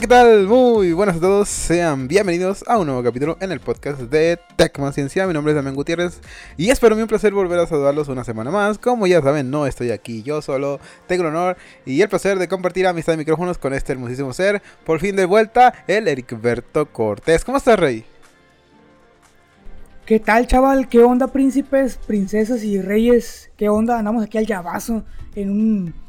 ¿qué tal? Muy buenas a todos. Sean bienvenidos a un nuevo capítulo en el podcast de Tecma Ciencia. Mi nombre es Damián Gutiérrez y es para mí un placer volver a saludarlos una semana más. Como ya saben, no estoy aquí yo solo. Tengo el honor y el placer de compartir amistad de micrófonos con este hermosísimo ser. Por fin de vuelta, el Ericberto Cortés. ¿Cómo estás, Rey? ¿Qué tal, chaval? ¿Qué onda, príncipes, princesas y reyes? ¿Qué onda? Andamos aquí al llavazo en un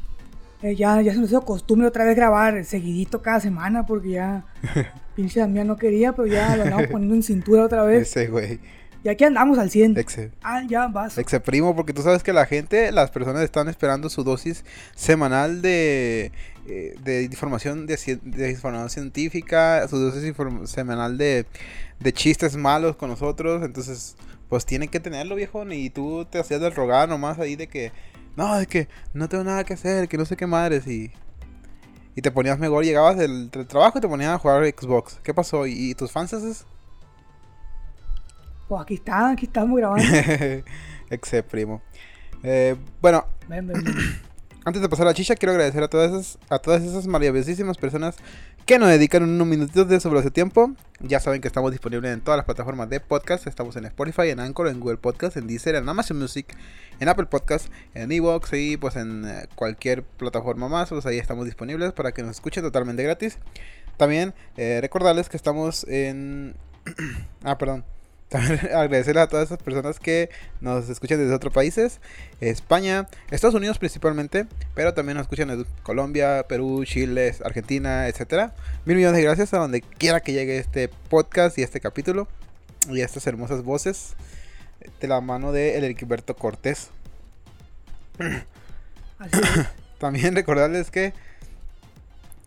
eh, ya, ya se nos hizo costumbre otra vez grabar seguidito cada semana porque ya pinche Damián no quería, pero ya lo andamos poniendo en cintura otra vez. Ese güey. Y aquí andamos al 100. Exe. Ah, ya vas. Exe primo, porque tú sabes que la gente, las personas están esperando su dosis semanal de, eh, de información de, de información científica, su dosis semanal de, de chistes malos con nosotros. Entonces, pues tienen que tenerlo, viejo. Y tú te hacías del rogar nomás ahí de que, no, de que no tengo nada que hacer, que no sé qué madres. Y, y te ponías mejor, llegabas del, del trabajo y te ponías a jugar Xbox. ¿Qué pasó? ¿Y, y tus fans esos? Pues aquí está, aquí estamos grabando. Exe primo. Eh, bueno, Ven, ven, ven. Antes de pasar a la chicha, quiero agradecer a todas esas, a todas esas maravillosísimas personas que nos dedican unos minutitos de sobre su tiempo. Ya saben que estamos disponibles en todas las plataformas de podcast. Estamos en Spotify, en Anchor, en Google Podcast, en Deezer, en Amazon Music, en Apple Podcast, en Evox y pues en eh, cualquier plataforma más. Pues ahí estamos disponibles para que nos escuchen totalmente gratis. También eh, recordarles que estamos en... ah, perdón. También agradecerles a todas esas personas que nos escuchan desde otros países, España, Estados Unidos principalmente, pero también nos escuchan desde Colombia, Perú, Chile, Argentina, etcétera. Mil millones de gracias a donde quiera que llegue este podcast y este capítulo y estas hermosas voces de la mano de el Heriberto Cortés. También recordarles que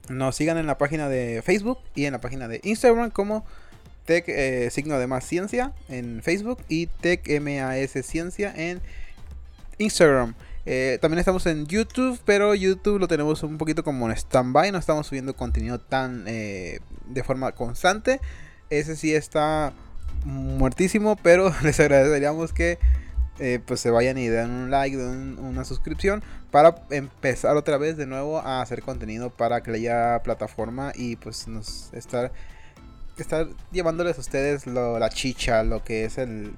nos sigan en la página de Facebook y en la página de Instagram como Tech eh, signo de más ciencia en Facebook y Tech MAS Ciencia en Instagram. Eh, también estamos en YouTube, pero YouTube lo tenemos un poquito como en stand-by. No estamos subiendo contenido tan eh, de forma constante. Ese sí está muertísimo, pero les agradeceríamos que pues se vayan y den un like, den una suscripción para empezar otra vez de nuevo a hacer contenido para que haya plataforma y pues nos estar estar llevándoles a ustedes lo- la chicha, lo que es el,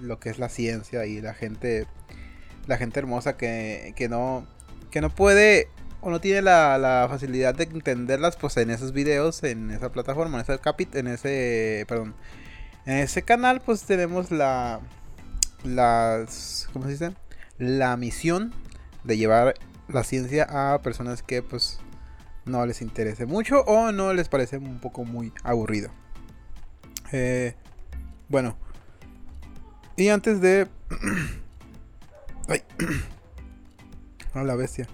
lo que es la ciencia y la gente la gente hermosa que, que no que no puede o no tiene la, la facilidad de entenderlas pues en esos videos, en esa plataforma, en ese capit, en ese perdón, en ese canal pues tenemos la las ¿cómo se dice? la misión de llevar la ciencia a personas que pues no les interese mucho o no les parece un poco muy aburrido. Eh, bueno. Y antes de... Ay. A la bestia.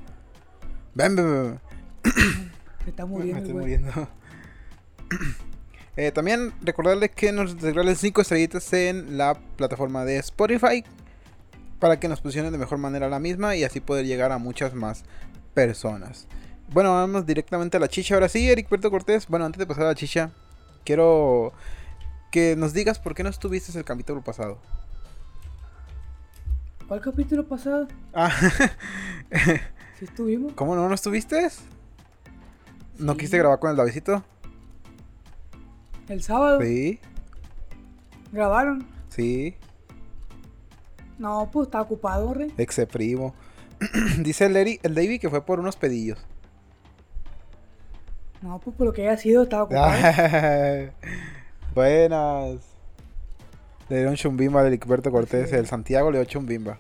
Ven, ven, ven. Se está Me muriendo, estoy güey. muriendo. Eh, también recordarles que nos regalen 5 estrellitas en la plataforma de Spotify para que nos posicionen de mejor manera la misma y así poder llegar a muchas más personas. Bueno, vamos directamente a la chicha. Ahora sí, Eric Puerto Cortés. Bueno, antes de pasar a la chicha, quiero que nos digas por qué no estuviste el capítulo pasado. ¿Cuál capítulo pasado? Ah, ¿Sí estuvimos? ¿Cómo no, no estuviste? ¿No Sí. quisiste grabar con el Davidito? El sábado. Sí, ¿Grabaron? sí. No, pues estaba ocupado, rey. Primo. Dice el, Eri- el David que fue por unos pedillos. No, pues por lo que haya sido, estaba ocupado. Buenas. Le dieron chumbimba al Heriberto Cortés. El Santiago le dio chumbimba.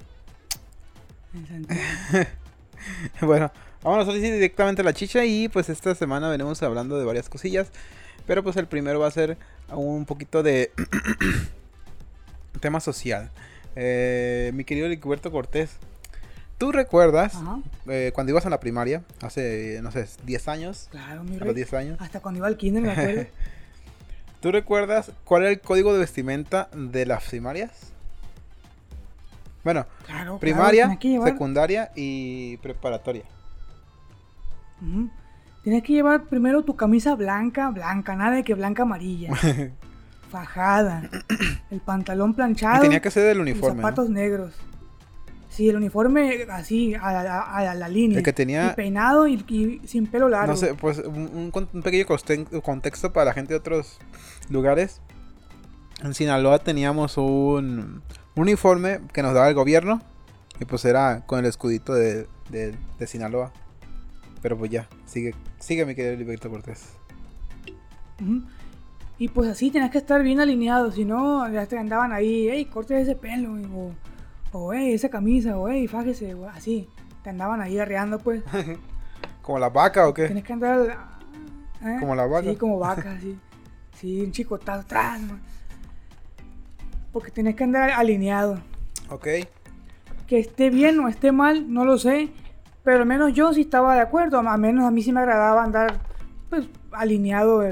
En Santiago. Bueno, vámonos así directamente a la chicha. Y pues esta semana venimos hablando de varias cosillas. Pero pues el primero va a ser un poquito de tema social. Eh, mi querido Heriberto Cortés. ¿Tú recuerdas eh, cuando ibas a la primaria? Hace, no sé, 10 años. Claro, mi A rey. los 10 años. Hasta cuando iba al kinder, me acuerdo. ¿Tú recuerdas cuál era el código de vestimenta de las primarias? Bueno, Claro, primaria, claro, secundaria y preparatoria. Ujú. Tienes que llevar primero tu camisa blanca, blanca, nada de que blanca amarilla. fajada. El pantalón Y planchado. tenía que ser del y uniforme. ¿no? zapatos negros. Sí, el uniforme así, a la, a la- a la línea. El que tenía- Y peinado y, y sin pelo largo. No sé, pues un, pequeño contexto para la gente de otros lugares. En Sinaloa teníamos un, un uniforme que nos daba el gobierno. Y pues era con el escudito de, de- de Sinaloa. Pero pues ya, sigue, sigue mi querido Liberto Cortés. Y pues así tenías que estar bien alineado, si no, ya te andaban ahí, hey, corte ese pelo, o, o hey, esa camisa, o hey, fájese, o así. Te andaban ahí arreando, pues. ¿Como la vaca o qué? Tienes que andar. ¿eh? Como la vaca. Sí, como vaca, sí. Sí, un chicotazo atrás. Porque tienes que andar alineado. Ok. Que esté bien o esté mal, no lo sé. Pero al menos yo sí estaba de acuerdo. A menos a mí sí me agradaba andar pues alineado.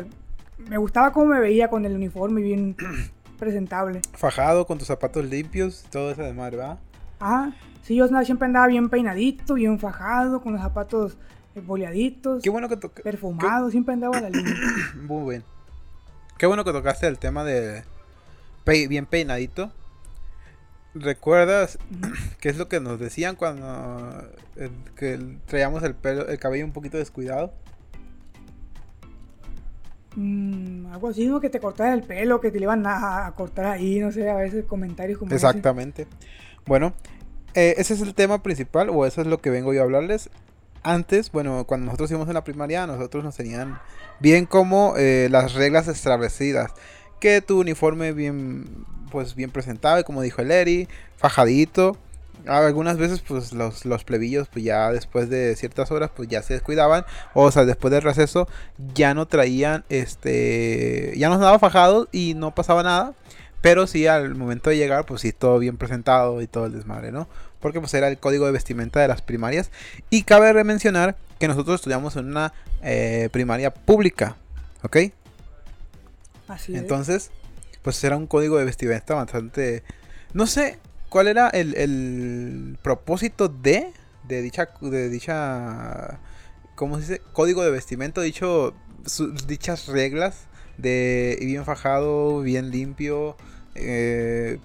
Me gustaba cómo me veía con el uniforme bien presentable. Fajado con tus zapatos limpios, todo eso de madre, ¿va? Ah, sí, yo siempre andaba bien peinadito, bien fajado, con los zapatos eh, boleaditos, Qué bueno que perfumado, siempre andaba a la línea. Muy bien. Qué bueno que tocaste el tema de pe- bien peinadito. ¿Recuerdas qué es lo que nos decían cuando eh, que traíamos el pelo, el cabello un poquito descuidado? Mm, algo así, ¿no? Que te cortaran el pelo, que te le iban a, a cortar ahí, no sé, a veces comentarios como. Exactamente. Bueno, eh, ese es el tema principal, o eso es lo que vengo yo a hablarles. Antes, bueno, cuando nosotros íbamos en la primaria, nosotros nos tenían bien como eh, las reglas establecidas. Que tu uniforme bien, pues bien presentable, como dijo el Eri, fajadito. Algunas veces, pues los, los plebillos, pues ya después de ciertas horas, pues ya se descuidaban. O sea, después del receso, ya no traían, este, ya nos daba fajados y no pasaba nada. Pero sí, al momento de llegar, pues sí, todo bien presentado y todo el desmadre, ¿no? Porque pues era el código de vestimenta de las primarias. Y cabe mencionar que nosotros estudiamos en una eh, primaria pública, ¿ok? Así es. Entonces, pues era un código de vestimenta bastante... No sé cuál era el, el propósito de, de dicha... De dicha ¿Cómo se dice? Código de vestimenta, dicho... dichas reglas de bien fajado, bien limpio, eh,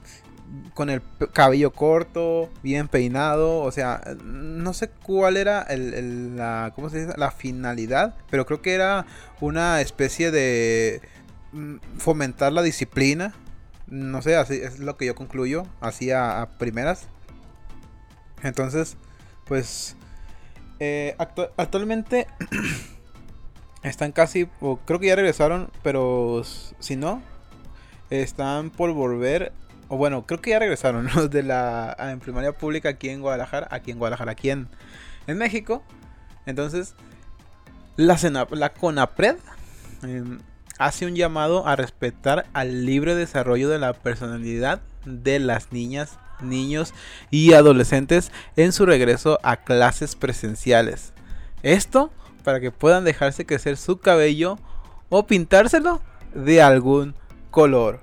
con el cabello corto, bien peinado, o sea, no sé cuál era el, el- la, ¿cómo se dice? la finalidad, pero creo que era una especie de mm, fomentar la disciplina, no sé, así es lo que yo concluyo, así a, primeras. Entonces, pues, eh, actu- actualmente están casi, o creo que ya regresaron, pero si no, están por volver, o bueno, creo que ya regresaron los de la en primaria pública aquí en Guadalajara, aquí en Guadalajara, aquí en, en México. Entonces, la, Sena- la CONAPRED hace un llamado a respetar al libre desarrollo de la personalidad de las niñas, niños y adolescentes en su regreso a clases presenciales. Esto para que puedan dejarse crecer su cabello o pintárselo de algún color.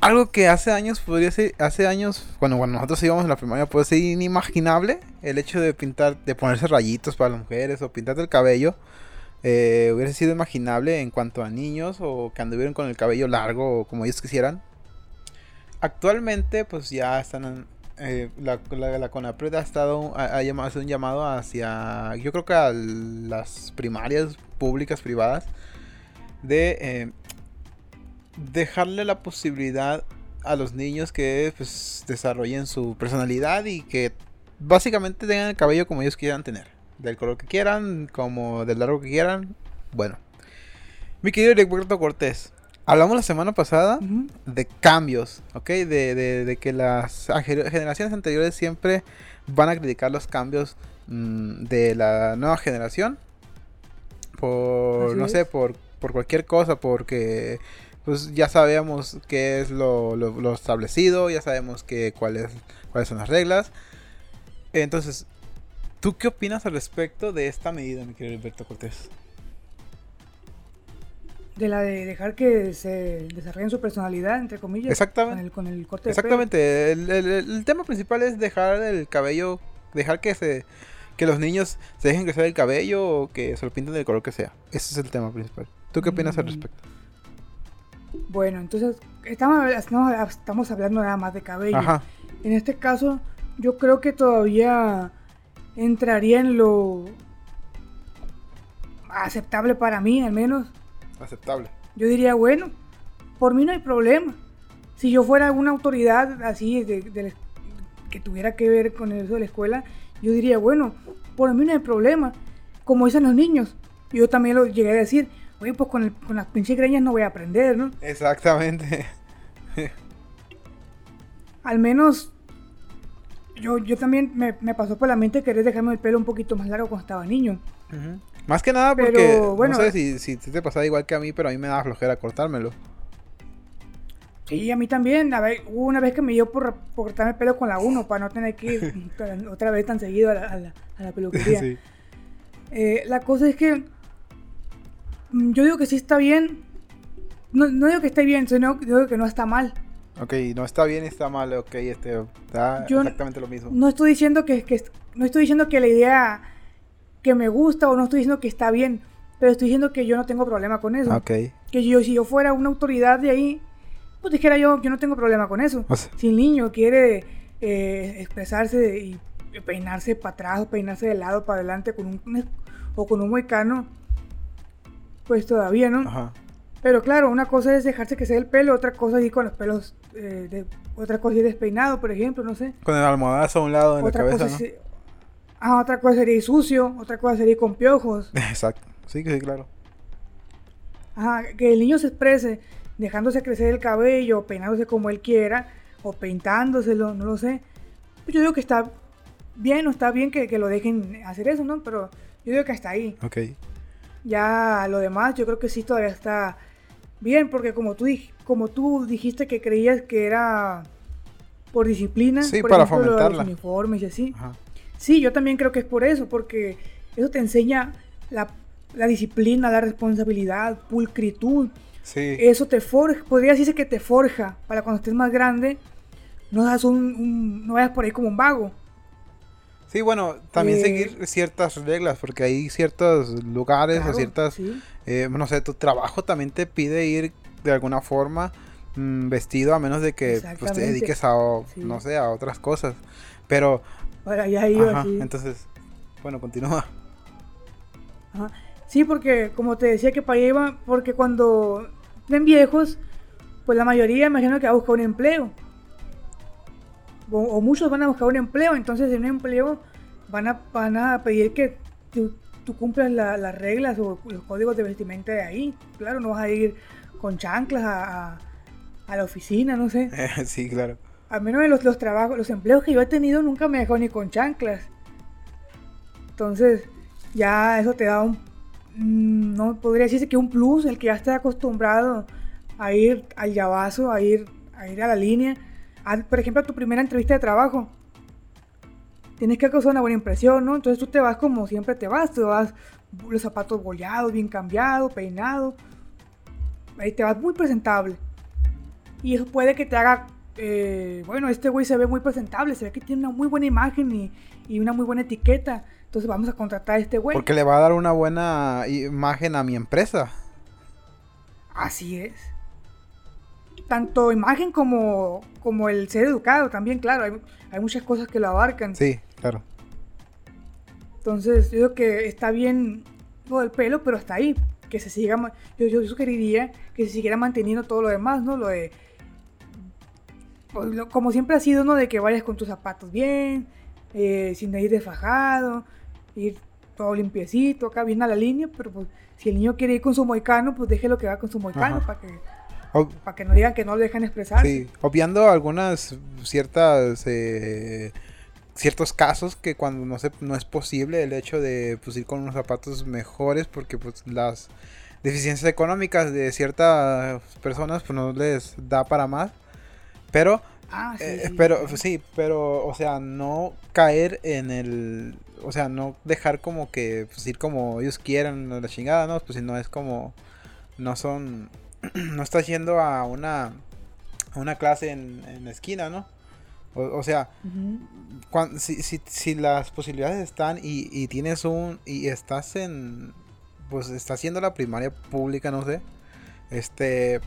Algo que hace años podría ser, hace años, cuando, cuando nosotros íbamos en la primaria, puede ser inimaginable el hecho de pintar, de ponerse rayitos para las mujeres o pintarte el cabello. Eh, hubiera sido imaginable en cuanto a niños o que anduvieran con el cabello largo o como ellos quisieran. Actualmente, pues ya están. eh, la, la, la CONAPRED ha estado. Ha, ha llamado, un llamado hacia. Yo creo que a las primarias públicas, privadas. De eh, dejarle la posibilidad a los niños que pues desarrollen su personalidad y que básicamente tengan el cabello como ellos quieran tener. Del color que quieran, como del largo que quieran. Bueno. Mi querido Roberto Cortés. Hablamos la semana pasada de cambios, ¿ok? De, de- de que las generaciones anteriores siempre van a criticar los cambios mm, de la nueva generación. Por, Así no es. sé, por, por cualquier cosa, porque pues ya sabemos qué es lo, lo- lo establecido, ya sabemos que, cuáles, cuáles son las reglas. Entonces, ¿tú qué opinas al respecto de esta medida, mi querido Alberto Cortés? De la de dejar que se desarrollen su personalidad, entre comillas. Exactamente. Con el, con el corte de pelo. Exactamente, el, el- el tema principal es dejar el cabello, dejar que se que los niños se dejen crecer el cabello o que se lo pinten del color que sea. Ese es el tema principal. ¿Tú qué opinas al Mm. respecto? Bueno, entonces estamos, estamos, estamos hablando nada más de cabello. Ajá, En este caso, yo creo que todavía entraría en lo aceptable para mí, al menos. Aceptable. Yo diría, bueno, por mí no hay problema. Si yo fuera alguna autoridad así de, que tuviera que ver con eso de la escuela, yo diría, bueno, por mí no hay problema. Como dicen los niños. Yo también lo llegué a decir, oye, pues con, con las pinches greñas no voy a aprender, ¿no? Exactamente. Al menos yo, yo también me, pasó por la mente querer dejarme el pelo un poquito más largo cuando estaba niño. Más que nada porque, bueno, no sé si, si te pasaba igual que a mí, pero a mí me daba flojera cortármelo. Sí, a mí también. A ver, hubo una vez que me dio por, cortarme el pelo con la 1 para no tener que ir otra vez tan seguido a la, a la, peluquería. Eh, la cosa es que mm, yo digo que sí está bien. No, no digo que esté bien, sino digo que no está mal. Ok, no está bien y está mal, ok, este, está exactamente lo mismo. No estoy diciendo que, que, no estoy diciendo que la idea que me gusta o no estoy diciendo que está bien, pero estoy diciendo que yo no tengo problema con eso. Ok. Que yo, si yo fuera una autoridad de ahí, pues dijera yo, yo no tengo problema con eso. si el niño quiere eh, expresarse y peinarse para atrás o peinarse de lado para adelante con un, o con un moicano, pues todavía, ¿no? Ajá. Pero claro, una cosa es dejarse que sea el pelo, otra cosa es ir con los pelos, eh, de, otra cosa es despeinado, por ejemplo, no sé. Con el almohadazo a un lado en la cabeza, ¿no? ah, otra cosa sería sucio, otra cosa sería con piojos. Exacto, sí, sí, claro. Ajá, que el niño se exprese dejándose crecer el cabello, peinándose como él quiera, o pintándoselo, no lo sé. Pues yo digo que está bien, o está bien que, lo dejen hacer eso, ¿no? Pero yo digo que hasta ahí. Ok. Ya lo demás, yo creo que sí todavía está bien, porque como tú, como tú dijiste que creías que era por disciplina, sí, por para ejemplo, los uniformes y así. Sí, yo también creo que es por eso, porque eso te enseña la, la disciplina, la responsabilidad, pulcritud. Eso te forja, podría decirse que te forja para cuando estés más grande, no, seas un, no vayas por ahí como un vago. Sí, bueno, también eh, seguir ciertas reglas, porque hay ciertos lugares o ciertas, eh, no sé, tu trabajo también te pide ir de alguna forma mm, vestido a menos de que pues, te dediques a, no sé, a otras cosas. Pero... Para ya iba, Entonces, bueno, continúa. Sí, porque como te decía que para allá iba, porque cuando ven viejos, pues la mayoría imagino que va a buscar un empleo. O, muchos van a buscar un empleo, entonces en un empleo van a, van a pedir que tú, cumplas las reglas o los códigos de vestimenta de ahí. Claro, no vas a ir con chanclas a, la oficina, no sé. sí, claro. Al menos en los, los trabajos, los empleos que yo he tenido nunca me dejado ni con chanclas. Entonces, ya eso te da un Mm, no podría decirse que un plus, el que ya esté acostumbrado a ir al llavazo, a ir, a ir a la línea. Por ejemplo, a tu primera entrevista de trabajo. Tienes que causar una buena impresión, ¿no? Entonces tú te vas como siempre te vas, te vas los zapatos bollados, bien cambiados, peinado. Ahí te vas muy presentable. Y eso puede que te haga, eh, bueno, este güey se ve muy presentable, se ve que tiene una muy buena imagen y, y una muy buena etiqueta. Entonces vamos a contratar a este güey. Porque le va a dar una buena imagen a mi empresa. Así es. Tanto imagen como, como el ser educado también, claro. Hay, muchas cosas que lo abarcan. Sí, claro. Entonces, yo creo que está bien todo el pelo, pero hasta ahí. Que se siga. Yo, yo sugeriría que se siguiera manteniendo todo lo demás, ¿no? Lo de. Como siempre ha sido, ¿no? De que vayas con tus zapatos bien, eh, sin ir desfajado, ir todo limpiecito, acá bien a la línea, pero pues si el niño quiere ir con su moicano, pues déjelo que va con su moicano para que, para que no digan que no lo dejan expresar. Sí, obviando algunas ciertas... Eh, ciertos casos que cuando no se no es posible el hecho de pues, ir con unos zapatos mejores porque pues las deficiencias económicas de ciertas personas pues no les da para más pero Ah, eh, pero sí, pero, o sea, no caer en el. O sea, no dejar como que pues, ir como ellos quieran, la chingada, ¿no? Pues si no es como. No son. no estás yendo a una. A una clase en, en esquina, ¿no? O, sea, si, si, si, las posibilidades están y, y tienes un. Y estás en. Pues estás haciendo la primaria pública, no sé. Este.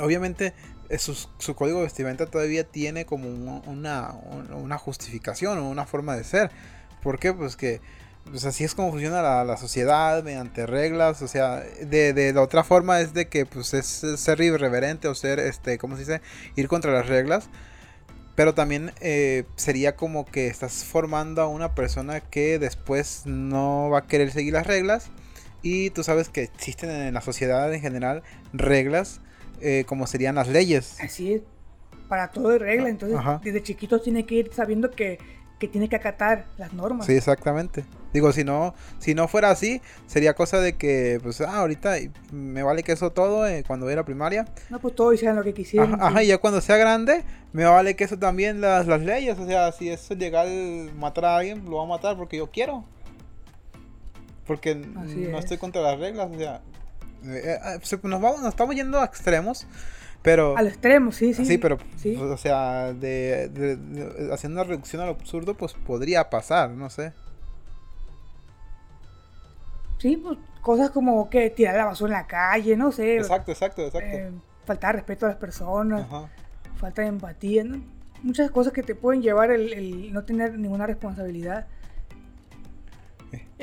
Obviamente su, su, código de vestimenta todavía tiene como una, una, justificación o una forma de ser. ¿Por qué? Pues que pues así es como funciona la, la sociedad, mediante reglas, o sea, de, de, la otra forma es de que pues es ser irreverente o ser, este, ¿cómo se dice? Ir contra las reglas. Pero también eh, sería como que estás formando a una persona que después no va a querer seguir las reglas. Y tú sabes que existen en la sociedad en general reglas eh, como serían las leyes. Así es, para todo hay regla. Entonces, desde chiquitos tiene que ir sabiendo que que tiene que acatar las normas. Sí, exactamente. Digo, si no, si no fuera así, sería cosa de que, pues, ah, ahorita me vale que eso todo eh, cuando era primaria. No, pues todo hicieran lo que quisieran. Ajá, y ya cuando sea grande, me vale que eso también las, las leyes. O sea, si es legal matar a alguien, lo va a matar porque yo quiero. Porque no estoy contra las reglas, o sea, eh, eh, nos, vamos, nos estamos yendo a extremos. Pero, al extremo, sí, sí. Sí, pero, pues, o sea, de, haciendo una reducción al absurdo, pues podría pasar, no sé. Sí, pues cosas como que tirar la basura en la calle, no sé. Exacto, exacto, exacto. Eh, falta de respeto a las personas, falta de empatía, ¿no? Muchas cosas que te pueden llevar el, no tener ninguna responsabilidad.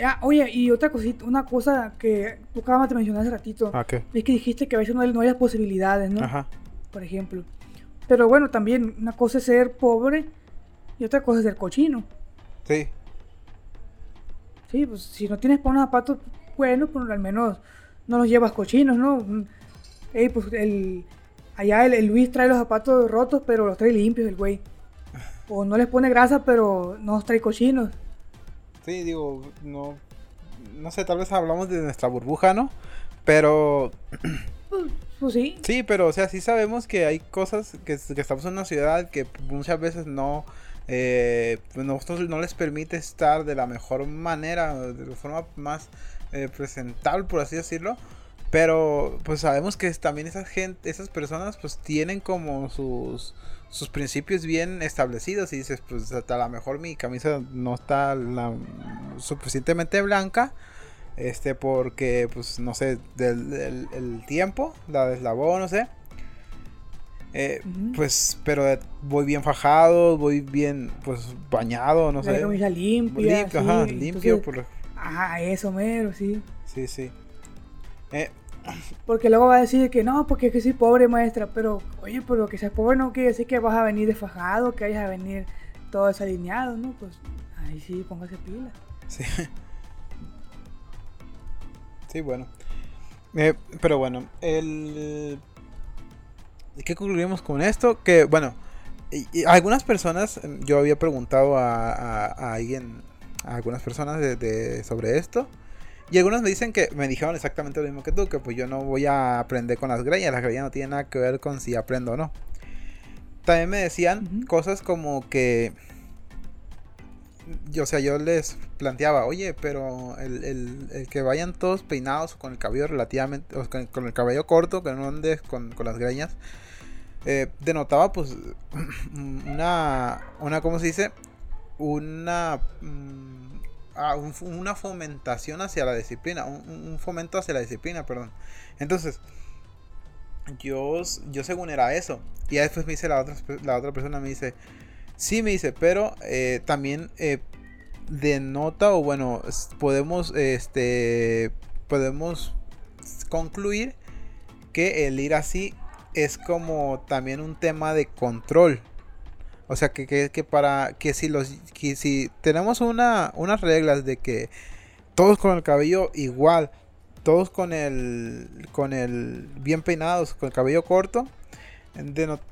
Ah, oye, y otra cosita, una cosa que tú acabas de mencionar hace ratito. Ah, es que dijiste que a veces no hay, no hay posibilidades, ¿no? Ajá. Por ejemplo. Pero bueno, también una cosa es ser pobre y otra cosa es ser cochino. Sí. Sí, pues si no tienes para unos zapatos buenos, pues al menos no los llevas cochinos, ¿no? Ey, pues el, allá el, Luis trae los zapatos rotos, pero los trae limpios el güey. O no les pone grasa, pero no los trae cochinos. Sí, digo, no, no sé, tal vez hablamos de nuestra burbuja, ¿no? Pero... Pues sí. Sí, pero o sea, sí sabemos que hay cosas que, estamos en una ciudad que muchas veces no... Eh, pues nosotros no les permite estar de la mejor manera, de la forma más eh, presentable, por así decirlo. Pero pues sabemos que también esas gente, esas personas pues tienen como sus sus principios bien establecidos y dices, pues hasta a lo mejor mi camisa no está la, suficientemente blanca, este, porque, pues, no sé, del, el tiempo, la deslavó, no sé. Eh, Pues, pero voy bien fajado, voy bien, pues, bañado, no la sé. camisa limpia. Limpio, ajá, limpio. por... Ajá, eso mero, sí. Sí, sí. Eh, porque luego va a decir que no, porque es que soy pobre maestra, pero oye, pero que seas pobre no quiere decir que vas a venir desfajado, que vayas a venir todo desalineado, ¿no? Pues ahí sí, póngase pila. Sí. Sí, bueno. Eh, pero bueno, el... ¿Qué concluimos con esto? Que, bueno, algunas personas, yo había preguntado a, alguien, a algunas personas sobre esto. Y algunos me dicen que me dijeron exactamente lo mismo que tú, que pues yo no voy a aprender con las greñas, las greñas no tienen nada que ver con si aprendo o no. También me decían cosas como que, yo, o sea, yo les planteaba, oye, pero el, que vayan todos peinados con el cabello relativamente, o con, el cabello corto, que no andes con, las greñas, eh, denotaba pues una, una, ¿cómo se dice? Una... Mm, una fomentación hacia la disciplina, un, fomento hacia la disciplina, perdón. Entonces, yo, yo según era eso. Y después me dice la otra, la otra persona, me dice, sí, me dice, pero eh, también eh, denota, o bueno, podemos, este, podemos concluir que el ir así es como también un tema de control. O sea, que, que, para que si los que si tenemos una, unas reglas de que todos con el cabello igual, todos con el con el bien peinados, con el cabello corto,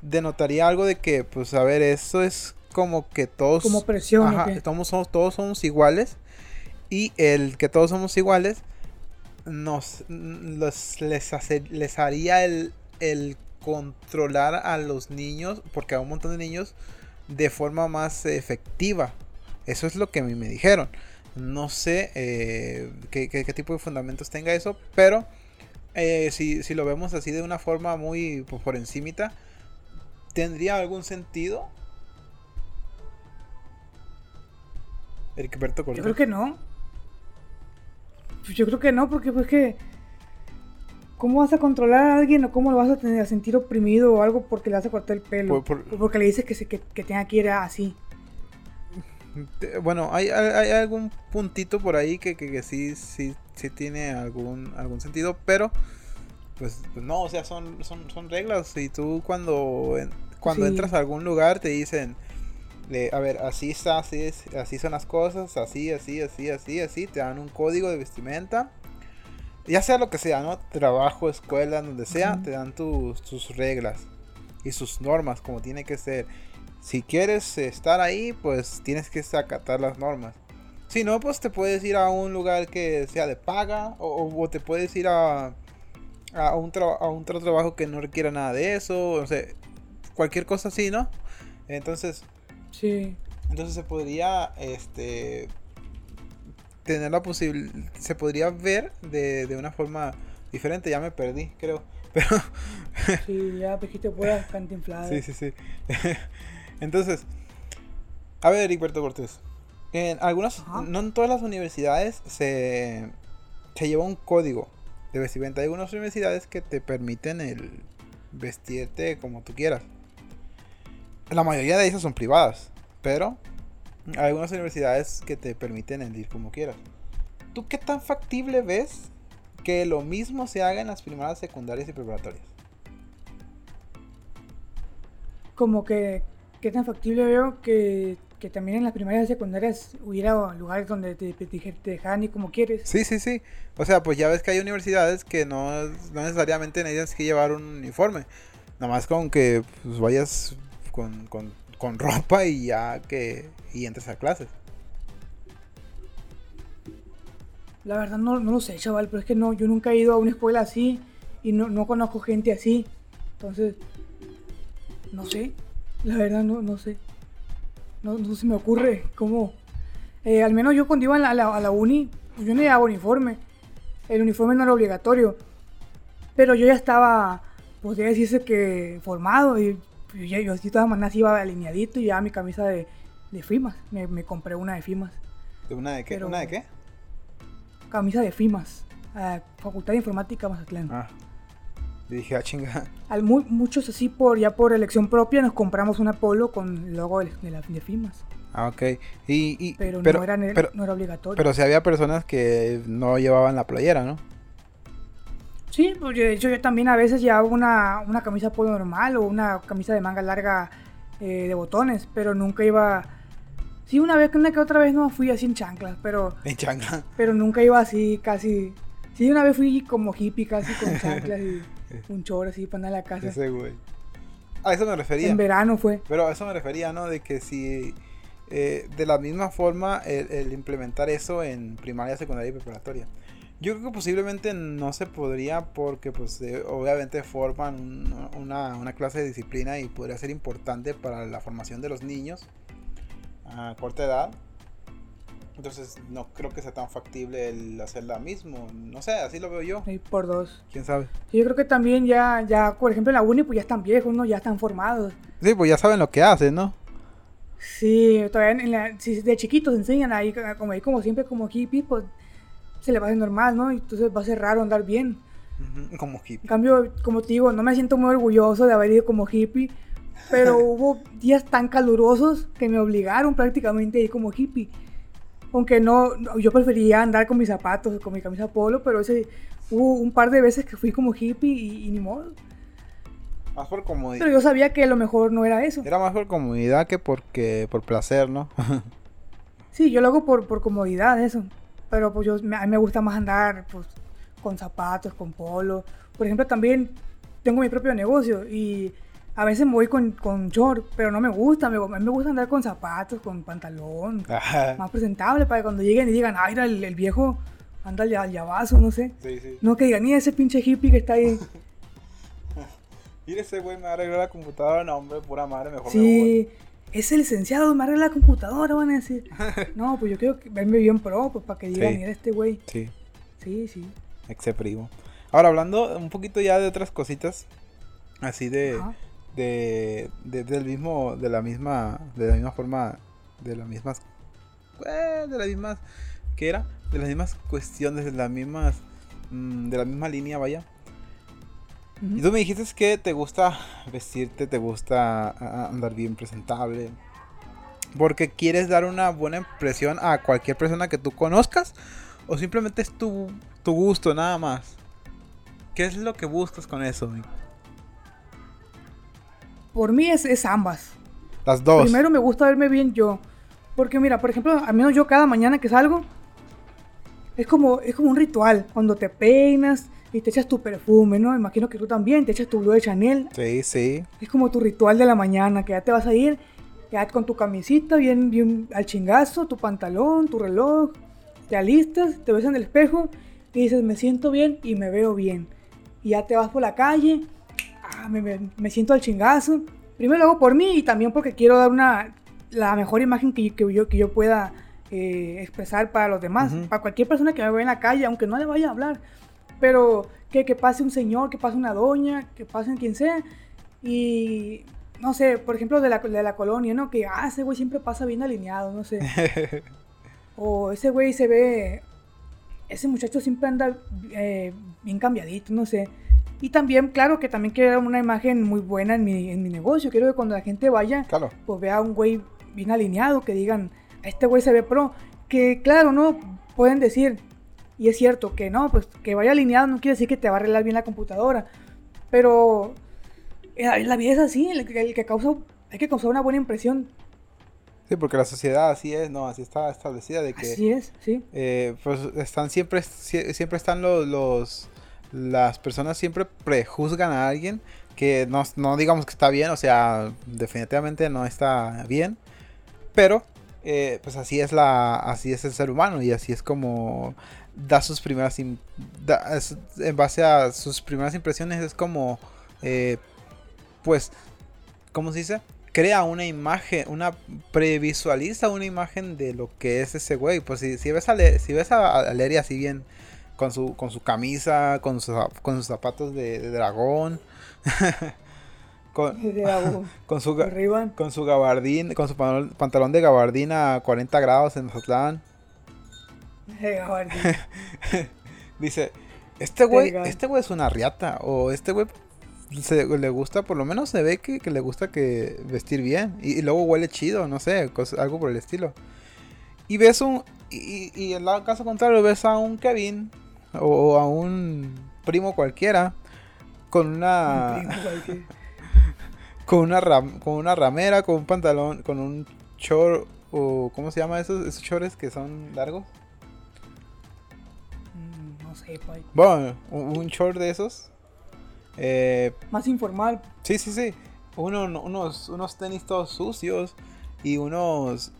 denotaría algo de que pues a ver, eso es como que todos como presión, todos, somos, todos somos iguales y el que todos somos iguales nos les, les haría el, el controlar a los niños, porque a un montón de niños de forma más efectiva. Eso es lo que a mí me dijeron. No sé eh, qué, tipo de fundamentos tenga eso, pero eh, si, lo vemos así de una forma muy pues, por encimita, ¿tendría algún sentido? Yo creo que no. Pues yo creo que no, porque pues que ¿Cómo vas a controlar a alguien o cómo lo vas a tener a sentir oprimido o algo porque le vas a cortar el pelo? Por- por- O porque le dices que, se, que, que tenga que ir así. Bueno, hay, hay- hay algún puntito por ahí que, que, que sí, sí, sí tiene algún, algún sentido, pero pues, pues no, o sea, son, son, son reglas. Y tú cuando, cuando Sí. entras a algún lugar te dicen, de, a ver, así está, así, es, así son las cosas, así, así, así, así, así, te dan un código de vestimenta. Ya sea lo que sea, ¿no? Trabajo, escuela, donde sea, te dan tus, tus reglas y sus normas como tiene que ser. Si quieres estar ahí, pues tienes que acatar las normas. Si no, pues te puedes ir a un lugar que sea de paga o, o te puedes ir a, a, un a un otro trabajo que no requiera nada de eso. O sea, cualquier cosa así, ¿no? Entonces, Sí. entonces se podría, este, tener la posibilidad, se podría ver de, de una forma diferente. Ya me perdí, creo. Pero, Sí, ya dijiste puras cantinfladas. sí, sí, sí. Entonces, a ver, Heriberto Cortés. En algunas, Ajá. no en todas las universidades se, se lleva un código de vestimenta. Hay algunas universidades que te permiten el vestirte como tú quieras. La mayoría de esas son privadas, pero hay algunas universidades que te permiten el ir como quieras. ¿Tú qué tan factible ves que lo mismo se haga en las primarias, secundarias y preparatorias? Como que, ¿qué tan factible veo que, que también en las primarias y secundarias hubiera lugares donde te, te, te dejaran ir como quieres? Sí, sí, sí. O sea, pues ya ves que hay universidades que no, no necesariamente necesitas que llevar un uniforme. Nada más con que pues, vayas con, con, con ropa y ya que y entres a clases. La verdad no, no lo sé, chaval, pero es que no, yo nunca he ido a una escuela así y no, no conozco gente así. Entonces, no sé, la verdad no, no sé. No, se me ocurre cómo. Eh, al menos yo cuando iba a la, a la- a la uni, yo no llevaba uniforme. El uniforme no era obligatorio. Pero yo ya estaba, podría decirse que formado y yo, ya- yo de todas maneras iba alineadito y llevaba mi camisa de, de FIMAS. Me, me compré una de FIMAS. ¿De una de qué? Pero- ¿Una de qué? camisa de FIMAS, a Facultad de Informática Mazatlán. Ah. Y dije, ah, chinga. Al mu- muchos así por ya por elección propia nos compramos una polo con el logo de, de la, de FIMAS, Ah, ok. Y, y- pero, pero, no, era, ne- pero, no era obligatorio. pero si había personas que no llevaban la playera, ¿no? Sí, pues de hecho yo también a veces llevaba una, una camisa polo normal o una camisa de manga larga eh, de botones, pero nunca iba... Sí, una vez, una que otra vez no fui así en chanclas, pero, En changa. pero nunca iba así casi... Sí, una vez fui como hippie casi con chanclas y un chor así para andar a la casa. Ese güey. A eso me refería. En verano fue. Pero a eso me refería, ¿no? De que si eh, de la misma forma el, el implementar eso en primaria, secundaria y preparatoria. Yo creo que posiblemente no se podría porque pues eh, obviamente forman un- una, una clase de disciplina y podría ser importante para la formación de los niños a corta edad. Entonces no creo que sea tan factible el hacerla mismo. No sé, así lo veo yo. Ahí por dos. ¿Quién sabe? Yo creo que también ya, ya, por ejemplo, en la uni, pues ya están viejos, ¿no? Ya están formados. Sí, pues ya saben lo que hacen, ¿no? Sí, todavía en la, si de chiquitos enseñan ahí, como ahí, como siempre, como hippie, pues se le va a hacer normal, ¿no? Y entonces va a ser raro andar bien. Como hippie. En cambio, como te digo, no me siento muy orgulloso de haber ido como hippie, pero hubo días tan calurosos que me obligaron prácticamente a ir como hippie. Aunque no, no, yo prefería andar con mis zapatos, con mi camisa polo, pero ese, hubo un par de veces que fui como hippie y, y ni modo. Más por comodidad. Pero yo sabía que lo mejor no era eso. Era más por comodidad que porque por placer, ¿no? Sí, yo lo hago por, por comodidad, eso. Pero pues yo, a mí me gusta más andar pues, con zapatos, con polo. Por ejemplo, también tengo mi propio negocio y a veces me voy con, con short, pero no me gusta. Me, a mí me gusta andar con zapatos, con pantalón, Ajá. más presentable para que cuando lleguen y digan, ay, mira, el, el viejo anda al, llavazo, no sé. Sí, sí. No que digan, ni ese pinche hippie que está ahí. Mira ese güey me arregló la computadora, no hombre, pura madre, mejor me Sí, es el licenciado, me arregla la computadora, van a decir. No, pues yo quiero que verme bien pro, pues para que digan, Sí. mira este güey. Sí, Sí, sí. ex primo. Ahora hablando un poquito ya de otras cositas, así de, de, de- del mismo, de la misma, de la misma forma, de las mismas, eh, de las mismas, ¿qué era? De las mismas cuestiones, de las mismas, mm, de la misma línea, vaya. Y tú me dijiste que te gusta vestirte, te gusta andar bien presentable. Porque quieres dar una buena impresión a cualquier persona que tú conozcas. O simplemente es tu, tu gusto, nada más. ¿Qué es lo que buscas con eso? Por mí es, es ambas. Las dos. Primero me gusta verme bien yo. Porque mira, por ejemplo, al menos yo cada mañana que salgo, es como, es como un ritual. Cuando te peinas y te echas tu perfume, ¿no? Imagino que tú también te echas tu blue de Chanel. Sí, sí. Es como tu ritual de la mañana, que ya te vas a ir ya con tu camisita bien, bien al chingazo, tu pantalón, tu reloj, te alistas, te ves en el espejo y dices, me siento bien y me veo bien. Y ya te vas por la calle, ah, me, siento al chingazo. Primero lo hago por mí y también porque quiero dar una, la mejor imagen que, que yo, que yo pueda eh, expresar para los demás, para cualquier persona que me vea en la calle, aunque no le vaya a hablar. Pero que, que pase un señor, que pase una doña, que pase quien sea. Y no sé, por ejemplo, de la, de la colonia, ¿no? Que, ah, ese güey siempre pasa bien alineado, no sé. o ese güey se ve, ese muchacho siempre anda eh, bien cambiadito, no sé. Y también, claro, que también quiero una imagen muy buena en mi, en mi negocio. Quiero que cuando la gente vaya, pues vea a un güey bien alineado, que digan, este güey se ve pro. Que claro, ¿no? Pueden decir, y es cierto que no, pues que vaya alineado no quiere decir que te va a arreglar bien la computadora. Pero eh, la vida es así, el, que causa, hay que causar una buena impresión. Sí, porque la sociedad así es, ¿no? Así está establecida de que... Así es, sí. Eh, pues están siempre, siempre están los, los, las personas siempre prejuzgan a alguien que no, no digamos que está bien, o sea, definitivamente no está bien, pero eh, pues así es la, así es el ser humano y así es como da sus primeras, en base a sus primeras impresiones es como eh, pues, ¿cómo se dice? Crea una imagen, una previsualiza una imagen de lo que es ese güey. Pues si, si ves a si ves a, así bien, con su, con su camisa, con, con sus zapatos de, dragón. con, con, su con su gabardín, con su pantalón de gabardina a 40 grados en Mazatlán. Dice, este güey, este güey es una riata o este güey se, le gusta, por lo menos se ve que, le gusta que vestir bien. Y, luego huele chido, no sé, algo por el estilo. Y ves un. Y, y, en el caso contrario, ves a un Kevin o, a un primo cualquiera con una. con una con una ramera, con un pantalón, con un short o ¿cómo se llama esos esos shorts que son largos? Bueno, un short de esos eh, Más informal. Sí, sí, sí. Uno, unos, unos tenis todos sucios y unos.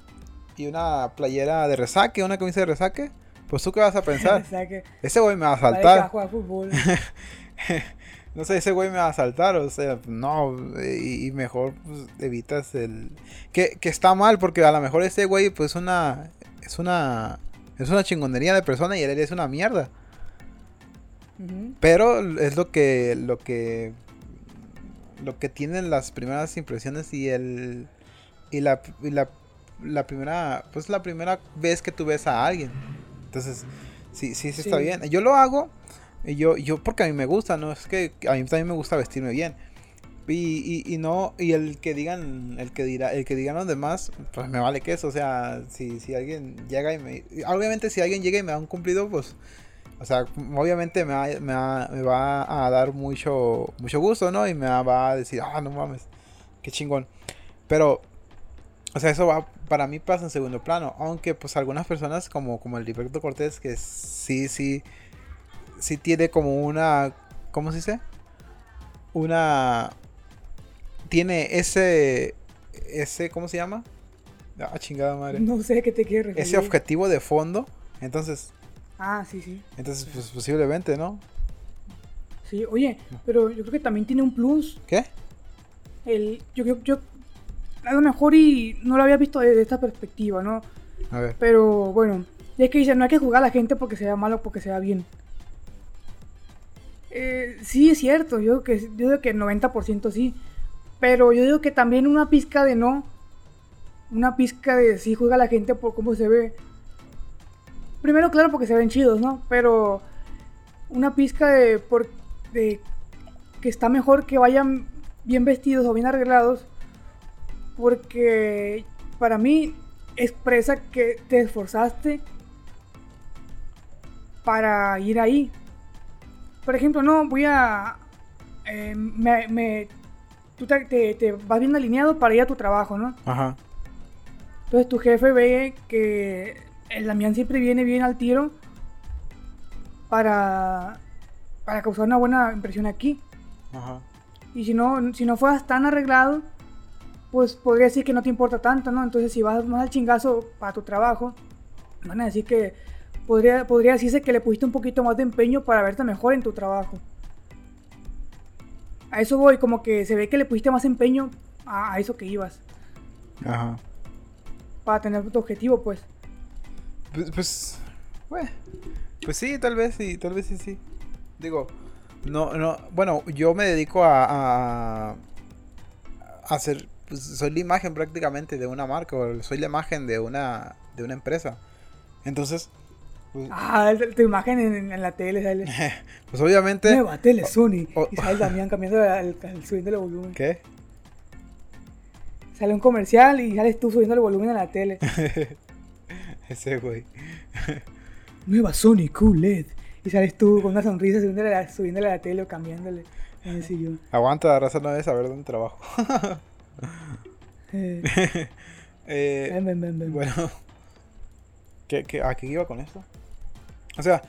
Y una playera de resaque, una camisa de resaque. Pues tú qué vas a pensar. ese güey me va a saltar. no sé, ese güey me va a saltar. O sea, no. Y, mejor pues, evitas el. Que, que está mal, porque a lo mejor ese güey, pues una. Es una. Es una chingonería de persona y él es una mierda. Pero es lo que, lo que, lo que tienen las primeras impresiones y el, y la, y la, la primera, pues la primera vez que tú ves a alguien. Entonces, sí, sí, sí, está bien. Yo lo hago, yo, yo porque a mí me gusta, no es que a mí también me gusta vestirme bien. Y, y, y, no, y el que digan, el que dirá, el que digan los demás, pues me vale que eso, o sea, si, si alguien llega y me, obviamente si alguien llega y me da un cumplido, pues o sea, obviamente me va, me va, a dar mucho, mucho gusto, ¿no? Y me va a decir, ah, no mames, qué chingón. Pero, o sea, eso va, para mí pasa en segundo plano. Aunque, pues, algunas personas, como, como el Liberto Cortés, que sí, sí, sí tiene como una, ¿cómo se dice? Una, tiene ese, ese, ¿cómo se llama? Ah, chingada madre. No sé qué te quiere referir. Ese objetivo de fondo. Entonces, Ah, sí, sí. Entonces, pues posiblemente, ¿no? Sí, oye, pero yo creo que también tiene un plus. ¿Qué? El, yo creo yo, a lo mejor y no lo había visto desde esta perspectiva, ¿no? A ver. Pero bueno, es que dicen, no hay que jugar a la gente porque sea malo o porque sea bien. Eh, sí, es cierto, yo, que, yo digo que el 90% sí. Pero yo digo que también una pizca de no. Una pizca de sí juega a la gente por cómo se ve. Primero, claro, porque se ven chidos, ¿no? Pero una pizca de, por, de que está mejor que vayan bien vestidos o bien arreglados porque para mí expresa que te esforzaste para ir ahí. Por ejemplo, no, voy a... eh, me, me- tú te, te- te vas bien alineado para ir a tu trabajo, ¿no? Ajá. Entonces tu jefe ve que el Damián siempre viene bien al tiro para, para causar una buena impresión aquí. Ajá. Y si no, si no fueras tan arreglado, pues podría decir que no te importa tanto, ¿no? Entonces si vas más al chingazo para tu trabajo, van a decir que podría, podría decirse que le pusiste un poquito más de empeño para verte mejor en tu trabajo. A eso voy, como que se ve que le pusiste más empeño a, a eso que ibas, Ajá. para tener tu objetivo, pues. Pues, pues, bueno, pues sí, tal vez sí, tal vez sí, sí. Digo, no, no, bueno, yo me dedico a, a, a hacer, pues, soy la imagen prácticamente de una marca, o soy la imagen de una, de una empresa. Entonces, pues, Ah, tu imagen en, en la tele sale. pues obviamente, Nueva tele Sony. Y sale Damián cambiando el, el, subiendo el volumen. ¿qué? Sale un comercial y sales tú subiendo el volumen a la tele. Ese güey. Nueva Sony QLED. Y sales tú con una sonrisa subiéndole a la, subiéndole a la tele o cambiándole en el sillón. Aguanta, la raza no debe saber dónde trabajo. Eh, Eh, ven, ven, ven, ven. Bueno, ¿qué, qué, ¿a qué iba con esto? O sea,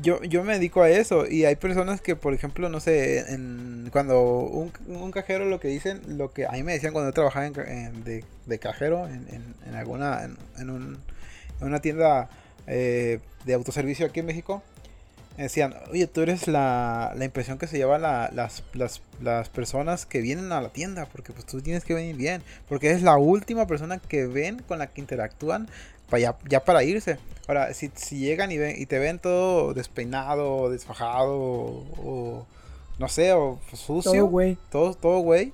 yo, yo me dedico a eso y hay personas que, por ejemplo, no sé, en, cuando un, un cajero lo que dicen, lo que a mí me decían cuando yo trabajaba en en- de, de cajero en, alguna, en un- en una tienda eh, de autoservicio aquí en México, decían, oye, tú eres la, la impresión que se llevan la- las, las, las personas que vienen a la tienda, porque pues tú tienes que venir bien, porque eres la última persona que ven con la que interactúan para ya, ya para irse. Ahora, si, si llegan y, ven, y te ven todo despeinado, desfajado, o, o no sé, o sucio, Todo, güey. todo, todo güey,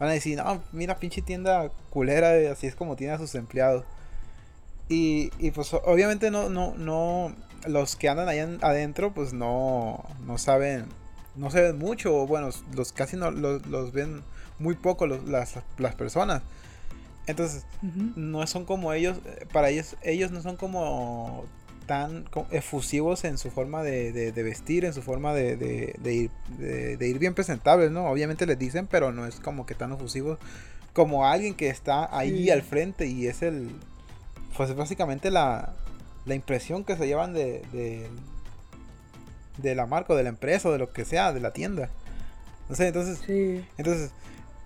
van a decir, no, mira, pinche tienda culera, así es como tiene a sus empleados. Y, y pues obviamente no, no, no, los que andan allá en- adentro, pues no, no saben, no se ven mucho, o bueno, los casi no los, los ven muy poco los- las, las personas. Entonces, no son como ellos, eh, para ellos, ellos no son como tan efusivos en su forma de, de- de vestir, en su forma de, de- ir, de, de ir bien presentables, ¿no? Obviamente les dicen, pero no es como que tan efusivos como alguien que está ahí Sí. al frente y es el, pues básicamente la, la impresión que se llevan de, de, de la marca, o de la empresa, o de lo que sea, de la tienda. No sé, entonces Sí. entonces,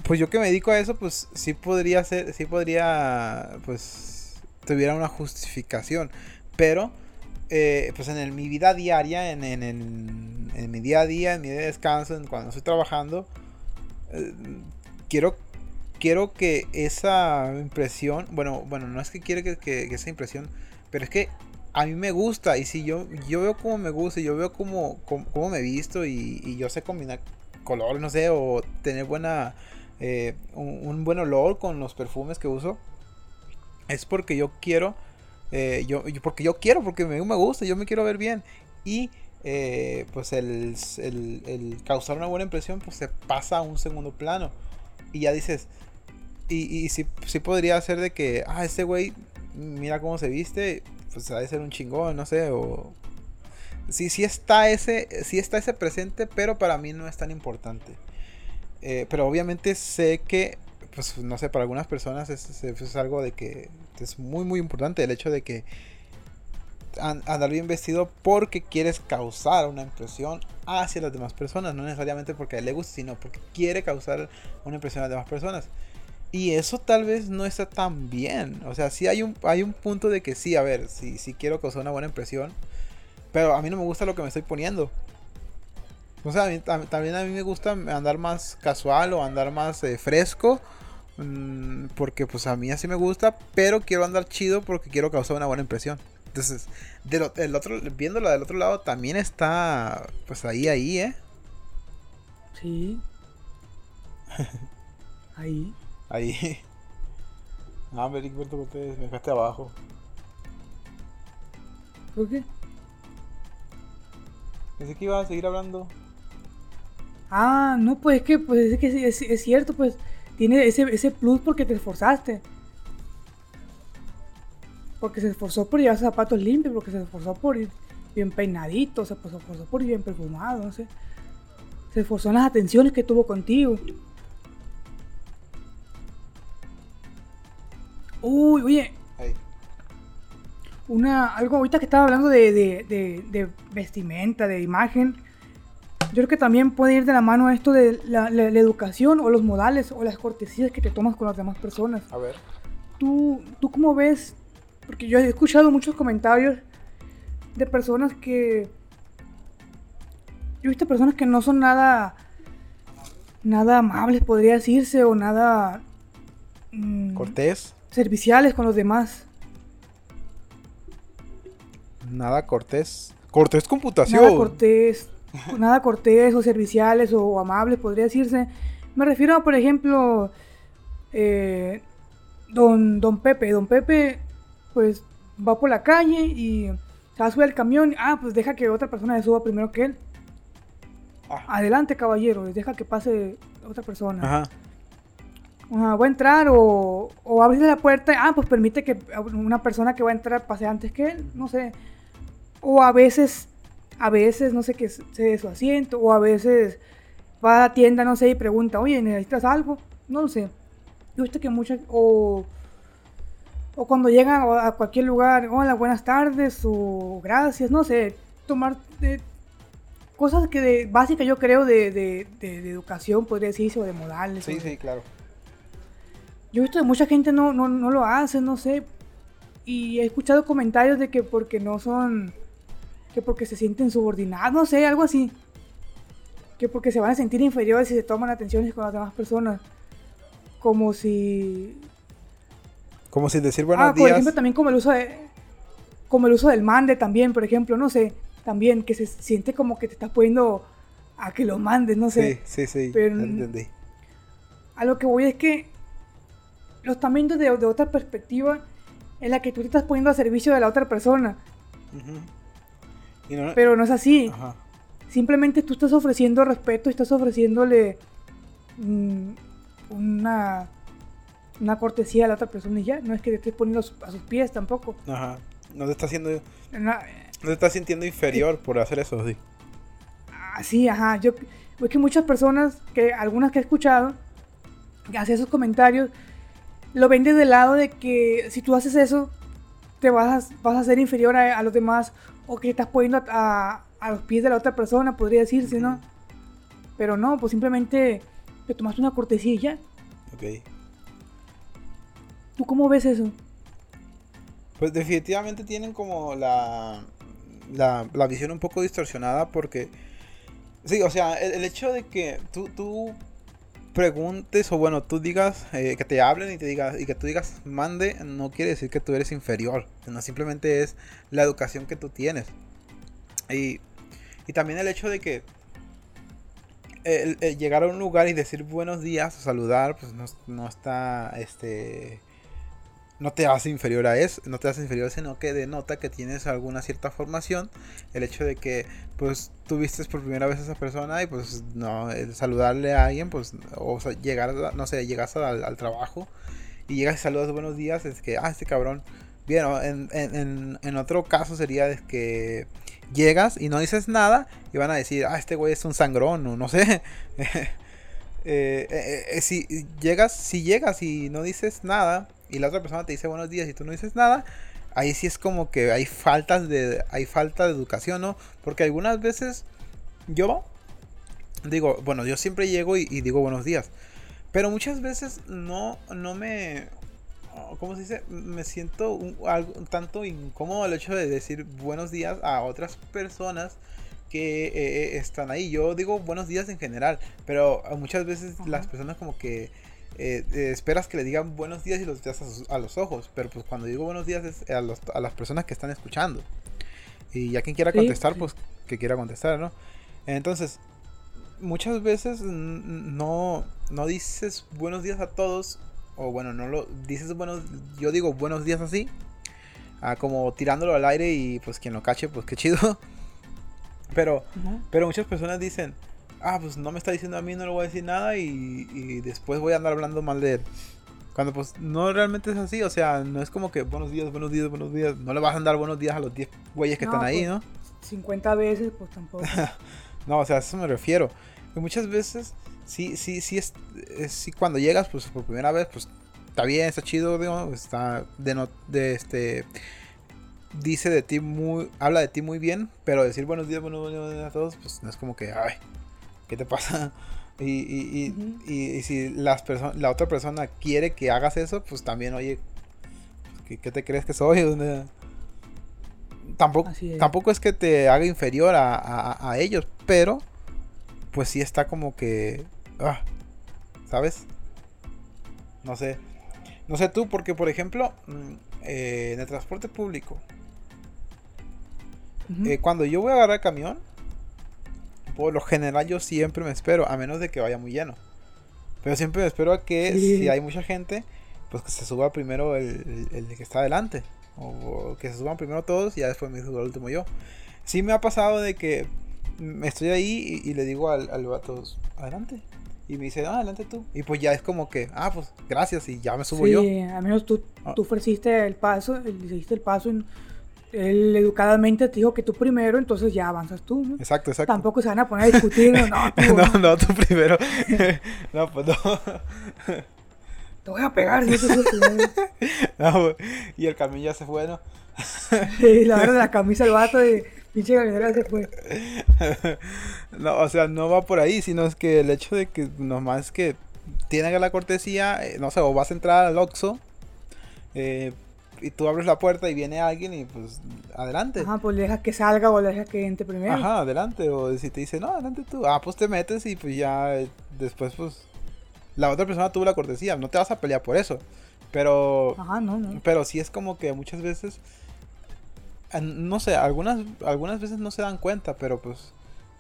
pues yo que me dedico a eso, pues sí podría ser, sí podría, pues, tuviera una justificación. Pero, eh, pues en el- mi vida diaria, en, en, en- en mi día a día, en mi día de descanso, en cuando estoy trabajando, eh, quiero, quiero que esa impresión, bueno, bueno, no es que quiero que, esa impresión, pero es que a mí me gusta y si yo, yo veo cómo me gusta, yo veo cómo, cómo, cómo me visto y, yo sé combinar colores, no sé, o tener buena, eh, un, buen olor con los perfumes que uso, es porque yo quiero, eh, yo, yo- porque yo quiero, porque me, me gusta, yo me quiero ver bien y eh, pues el- el causar una buena impresión pues se pasa a un segundo plano y ya dices, y, y sí, sí podría ser de que, ah, este güey, mira cómo se viste, pues ha de ser un chingón, no sé, o... Sí, sí está ese, sí está ese presente, pero para mí no es tan importante. Eh, pero obviamente sé que, pues no sé, para algunas personas es, algo de que es muy, muy importante el hecho de que an- andar bien vestido porque quieres causar una impresión hacia las demás personas, no necesariamente porque le gusta, sino porque quiere causar una impresión a las demás personas. Y eso tal vez no está tan bien. O sea, sí hay un, hay un punto de que sí, a ver, sí, sí quiero causar una buena impresión. Pero a mí no me gusta lo que me estoy poniendo. O sea, a mí- también a mí me gusta andar más casual o andar más eh, fresco. mm, porque pues a mí así me gusta. Pero quiero andar chido porque quiero causar una buena impresión. Entonces, del, el otro, viéndolo del otro lado también está pues ahí, ahí, ¿eh? Sí. Ahí. Ahí. Ah, ver, Humberto Cortés, me dejaste abajo. ¿Por qué? Pensé que iba a seguir hablando. Ah, no, pues es que, pues es, que es, es cierto, pues tiene ese, ese plus porque te esforzaste. Porque se esforzó por llevar zapatos limpios, porque se esforzó por ir bien peinadito, se esforzó por ir bien perfumado, no sé. Se esforzó en las atenciones que tuvo contigo. Uy, oye. Una, algo ahorita que estaba hablando de, de, de, vestimenta, de imagen. Yo creo que también puede ir de la mano esto de la, la, educación o los modales o las cortesías que te tomas con las demás personas. A ver. ¿Tú, ¿Tú cómo ves? Porque yo he escuchado muchos comentarios de personas que... Yo he visto personas que no son nada... Nada amables, podría decirse, o nada... Mm, Cortés serviciales con los demás. Nada cortés. Cortés computación. Nada cortés. nada cortés o serviciales o, amables, podría decirse. Me refiero a, por ejemplo, eh, don, don Pepe. Don Pepe, pues, va por la calle y se va a subir al camión. Ah, pues deja que otra persona se suba primero que él. Ah. Adelante, caballero. Deja que pase otra persona. Ajá voy a entrar o, o abrirle la puerta, ah, pues permite que una persona que va a entrar pase antes que él, no sé. O a veces, a veces, no sé, qué se su asiento, o a veces va a la tienda, no sé, y pregunta, oye, ¿necesitas algo? No lo sé. Yo que muchas, o, o cuando llegan a cualquier lugar, hola, buenas tardes, o gracias, no sé, tomar de, cosas que de, básicas yo creo de, de, de, educación, podría decirse, o de modales. Sí, sí, claro. Yo he visto que mucha gente no, no, no lo hace, no sé. Y he escuchado comentarios de que porque no son. que porque se sienten subordinados, no sé, algo así. Que porque se van a sentir inferiores si se toman atenciones con las demás personas. Como si. Como si decir buenos ah, días. Por ejemplo, también como el uso de. Como el uso del mande también, por ejemplo, no sé. También que se siente como que te estás poniendo a que lo mandes, no sé. Sí, sí, sí. Pero, entendí. A lo que voy es que los también de, de, otra perspectiva en la que tú te estás poniendo a servicio de la otra persona. Pero no es así. Simplemente tú estás ofreciendo respeto, estás ofreciéndole mm, una, una cortesía a la otra persona y ya. No es que te estés poniendo a sus pies tampoco. Ajá. No te estás haciendo. no te estás sintiendo inferior por hacer eso, sí. Ah, sí, ajá. Yo, es que muchas personas, que algunas que he escuchado, que hacen esos comentarios, lo ven desde el lado de que si tú haces eso, te vas a, vas a ser inferior a, los demás o que estás poniendo a, los pies de la otra persona, podría decirse, ¿no? Pero no, pues simplemente te tomaste una cortesía y ya. Ok. ¿Tú cómo ves eso? Pues definitivamente tienen como la, la, la visión un poco distorsionada porque... Sí, o sea, el, el hecho de que tú, tú preguntes o bueno, tú digas, eh, que te hablen y te digas y que tú digas mande, no quiere decir que tú eres inferior, no simplemente es la educación que tú tienes. Y, y también el hecho de que el, llegar a un lugar y decir buenos días o saludar, pues no, no está este no te hace inferior a eso, no te hace inferior, sino que denota que tienes alguna cierta formación. El hecho de que, pues, tuviste por primera vez a esa persona y, pues, no, saludarle a alguien, pues, o llegar, no sé, llegas al, trabajo y llegas y saludas buenos días, es que, ah, este cabrón. Bien, en, en, en otro caso sería que llegas y no dices nada y van a decir, ah, este güey es un sangrón o no sé. Eh, eh, eh, si llegas, si llegas y no dices nada y la otra persona te dice buenos días y tú no dices nada, ahí sí es como que hay faltas de hay falta de educación, ¿no? Porque algunas veces yo digo, bueno, yo siempre llego y, digo buenos días, pero muchas veces no no me ¿cómo se dice? Me siento un, tanto incómodo el hecho de decir buenos días a otras personas que eh, están ahí. Yo digo buenos días en general, pero muchas veces las personas como que eh, eh, esperas que le digan buenos días y los días a, los ojos, pero pues cuando digo buenos días es a, a, las personas que están escuchando. Y ya quien quiera contestar, pues que quiera contestar, ¿no? Entonces, muchas veces no, no dices buenos días a todos, o bueno, no lo dices buenos, yo digo buenos días así, ah, como tirándolo al aire y pues quien lo cache, pues qué chido. Pero, pero muchas personas dicen, ah, pues no me está diciendo a mí, no le voy a decir nada y, y después voy a andar hablando mal de él. Cuando pues no realmente es así, o sea, no es como que buenos días, buenos días, buenos días. No le vas a dar buenos días a los 10 güeyes que No, están ahí, pues, ¿no? 50 veces, pues tampoco. No, o sea, a eso me refiero. Que muchas veces, sí, sí, sí, es, es- sí, cuando llegas, pues por primera vez, pues está bien, está chido, digo, está de, no, de este, dice de ti muy, habla de ti muy bien, pero decir buenos días, buenos días a todos, pues no es como que, ay, ¿qué te pasa? Y, y, y, si las la otra persona quiere que hagas eso, pues también, oye, ¿qué, qué te crees que soy? Tampoco, es. tampoco es que te haga inferior a, a- a ellos, pero pues sí está como que, ah, ¿sabes? No sé, no sé tú, porque por ejemplo, mm, eh, en el transporte público, eh, cuando yo voy a agarrar camión, por lo general yo siempre me espero, a menos de que vaya muy lleno. Pero siempre me espero a que Sí. si hay mucha gente, pues que se suba primero el, el- el que está adelante. O, o que se suban primero todos y ya después me subo el último yo. Sí me ha pasado de que estoy ahí y, y le digo al, al vato, adelante. Y me dice, ah, adelante tú. Y pues ya es como que, ah, pues gracias y ya me subo sí, yo. al menos tú, Ah. tú ofreciste el paso, le hiciste el paso, y él educadamente te dijo que tú primero, entonces ya avanzas tú, ¿no? Exacto, exacto. Tampoco se van a poner a discutir, no, no, tú, no, no, tú primero. no, pues no. te voy a pegar, si eso es primero. No, y el camión ya se fue, ¿no? Sí, la verdad, la camisa del vato de pinche camionera se fue. no, o sea, no va por ahí, sino es que el hecho de que nomás que tiene la cortesía, eh, no sé, o vas a entrar al Oxxo eh, y tú abres la puerta y viene alguien y pues adelante. Ajá, pues le dejas que salga o le dejas que entre primero. Ajá, adelante. O si te dice, no, adelante tú. Ah, pues te metes y pues ya eh, después pues la otra persona tuvo la cortesía. No te vas a pelear por eso. Pero Ajá, no, no. pero sí es como que muchas veces, no sé, algunas, algunas veces no se dan cuenta, pero pues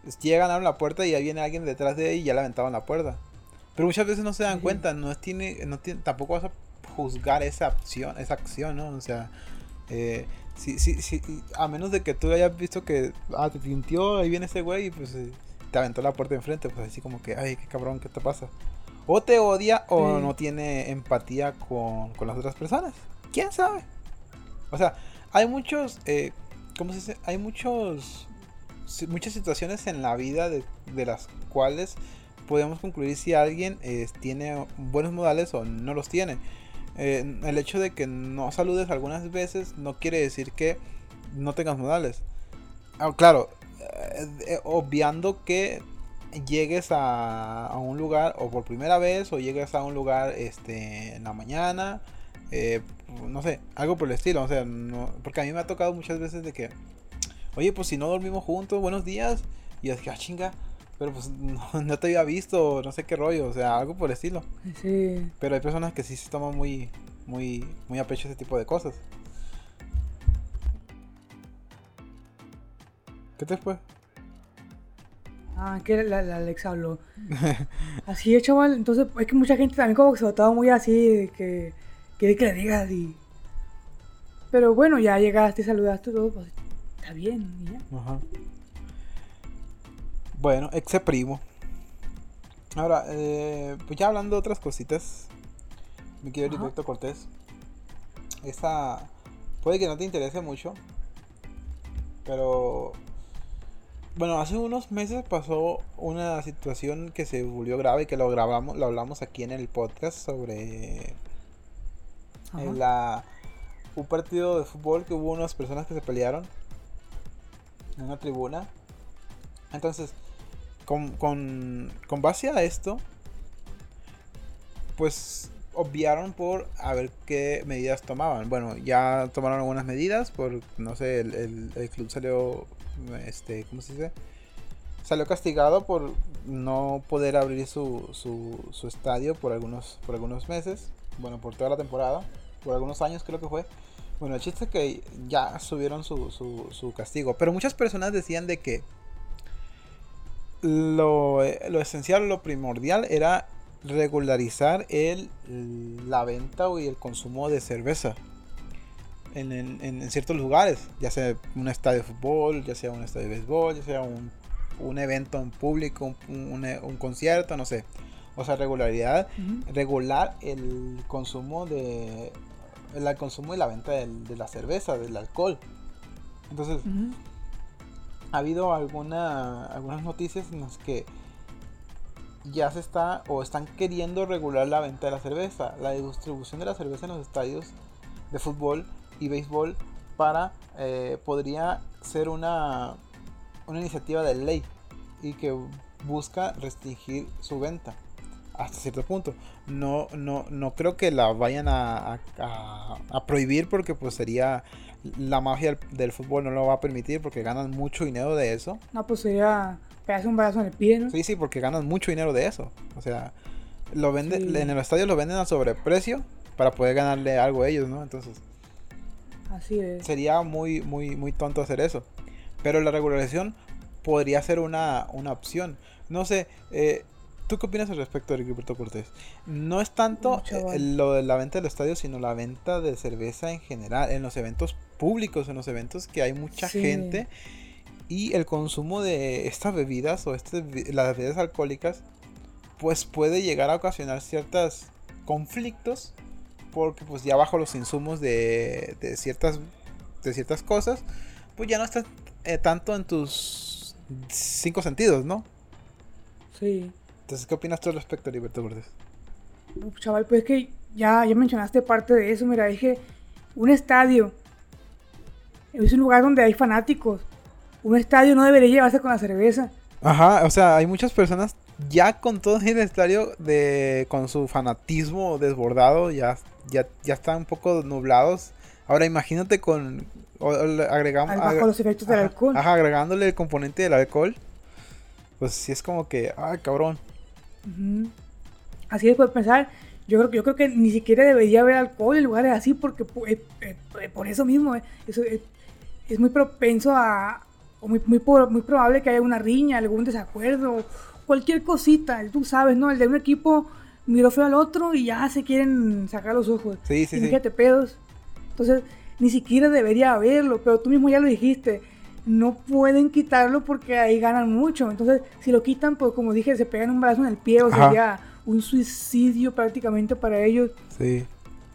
es- llegan, abren la puerta y ahí viene alguien detrás de ella y ya le aventaban la puerta. Pero muchas veces no se dan Sí. cuenta, no tiene, no tiene, tampoco vas a juzgar esa acción, esa acción, ¿no? O sea, eh, sí, sí, y a menos de que tú hayas visto que, ah, te tintió, ahí viene ese güey y pues eh, te aventó la puerta enfrente, pues así como que, ay, qué cabrón, ¿qué te pasa? O te odia o Sí. no tiene empatía con, con las otras personas. ¿Quién sabe? O sea, hay muchos, eh, ¿cómo se dice? Hay muchos, si- muchas situaciones en la vida de, de las cuales podemos concluir si alguien eh, tiene buenos modales o no los tiene. Eh, el hecho de que no saludes algunas veces no quiere decir que no tengas modales. Ah, claro, eh, eh, obviando que llegues a, un lugar o por primera vez o llegues a un lugar este en la mañana eh, no sé algo por el estilo o sea no, porque a mí me ha tocado muchas veces de que oye pues si no dormimos juntos buenos días y yo dije ah chinga pero pues no, no te había visto no sé qué rollo o sea algo por el estilo Sí. pero hay personas que sí se toman muy muy muy a pecho ese tipo de cosas ¿qué te fue? Ah, que la, la Alexa habló. Así es, chaval. Entonces, es que mucha gente también como que se toma muy así, de que quiere que le digas y... Pero bueno, ya llegaste, saludaste todo, pues está bien. y ya. Ajá. Bueno, ex primo. Ahora, eh, pues ya hablando de otras cositas, mi querido Ajá. Heriberto Cortés. Esta puede que no te interese mucho, pero bueno, hace unos meses pasó una situación que se volvió grave y que lo grabamos, lo hablamos aquí en el podcast sobre en la un partido de fútbol que hubo unas personas que se pelearon en una tribuna. Entonces, con, con, con base a esto, pues obviaron por a ver qué medidas tomaban. Bueno, ya tomaron algunas medidas por, no sé, el, club salió, este, ¿cómo se dice? Salió castigado por no poder abrir su, su, su estadio por algunos, por algunos meses. Bueno, por toda la temporada. Por algunos años creo que fue. Bueno, el chiste es que ya subieron su, su, su castigo. Pero muchas personas decían de que lo, lo esencial, lo primordial era regularizar el, la venta y el consumo de cerveza en, en- en ciertos lugares, ya sea un estadio de fútbol, ya sea un estadio de béisbol, ya sea un, un evento en público, un, un, concierto, no sé. O sea, regularidad, regular el consumo de el consumo y la venta de la cerveza, del alcohol. Entonces, ha habido alguna, algunas noticias en las que ya se está o están queriendo regular la venta de la cerveza, la distribución de la cerveza en los estadios de fútbol y béisbol para eh, podría ser una, una iniciativa de ley y que busca restringir su venta hasta cierto punto. No, no, no creo que la vayan a, a, prohibir porque pues sería la magia del, fútbol no lo va a permitir porque ganan mucho dinero de eso. No, pues sería pegarse un brazo en el pie, ¿no? Sí, sí, porque ganan mucho dinero de eso. O sea, lo vende, en el estadio lo venden a sobreprecio para poder ganarle algo a ellos, ¿no? Entonces. Así es. Sería muy, muy, muy tonto hacer eso. Pero la regularización podría ser una, una opción. No sé, eh, ¿Tú qué opinas al respecto de Gilberto Cortés? No es tanto eh, lo de la venta del estadio, sino la venta de cerveza en general, en los eventos públicos, en los eventos que hay mucha gente y el consumo de estas bebidas o este, las bebidas alcohólicas, pues puede llegar a ocasionar ciertos conflictos porque pues ya bajo los insumos de, ciertas de ciertas cosas, pues ya no estás eh, tanto en tus cinco sentidos, ¿no? Sí. Entonces, ¿qué opinas tú al respecto, Liberto Cortés? chaval, pues que ya, ya mencionaste parte de eso. Mira, dije, un estadio es un lugar donde hay fanáticos. Un estadio no debería llevarse con la cerveza. Ajá, o sea, hay muchas personas ya con todo el estadio de con su fanatismo desbordado, ya, ya, ya están un poco nublados. Ahora imagínate con agregamos bajo los efectos del alcohol. Ajá, agregándole el componente del alcohol. Pues sí es como que, ay, cabrón. Así después de pensar, yo creo, yo creo que ni siquiera debería haber alcohol en lugares así porque eh, eh, eh, por eso mismo es muy propenso a, o muy, muy, muy probable que haya una riña, algún desacuerdo, cualquier cosita, tú sabes, ¿no? El de un equipo miró feo al otro y ya se quieren sacar los ojos. Sí, sí, Fíjate, pedos. Entonces, ni siquiera debería haberlo, pero tú mismo ya lo dijiste no pueden quitarlo porque ahí ganan mucho. Entonces, si lo quitan, pues como dije, se pegan un brazo en el pie o sería un suicidio prácticamente para ellos. Sí.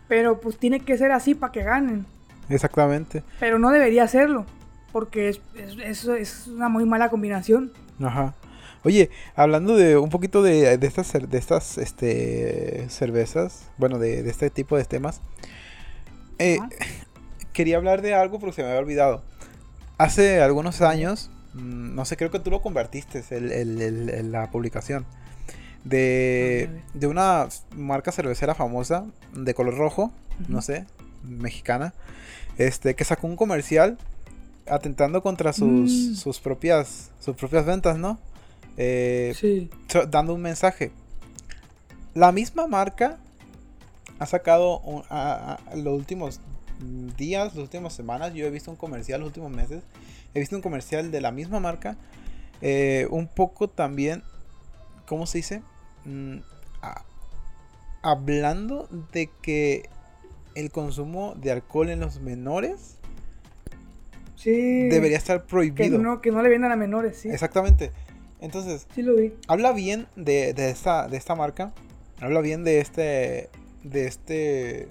Pero pues tiene que ser así para que ganen. Exactamente. Pero no debería hacerlo, porque es, es, una muy mala combinación. Ajá. Oye, hablando de un poquito de, de estas, de estas este, cervezas, bueno, de, de este tipo de temas, eh, quería hablar de algo porque se me había olvidado hace algunos años, mm, no sé, creo que tú lo convertiste, el, la publicación, de, de, una marca cervecera famosa de color rojo, no sé, mexicana, este, que sacó un comercial atentando contra sus, mm. sus propias sus propias ventas, ¿no? Eh, sí. Dando un mensaje. La misma marca ha sacado los últimos días, las últimas semanas, yo he visto un comercial, los últimos meses, he visto un comercial de la misma marca, eh, un poco también, ¿cómo se dice? Mm, hablando de que el consumo de alcohol en los menores debería estar prohibido. Que no, que no le vendan a menores, sí. Exactamente. Entonces, sí lo vi. habla bien de, de, esta, de esta marca, habla bien de este, de este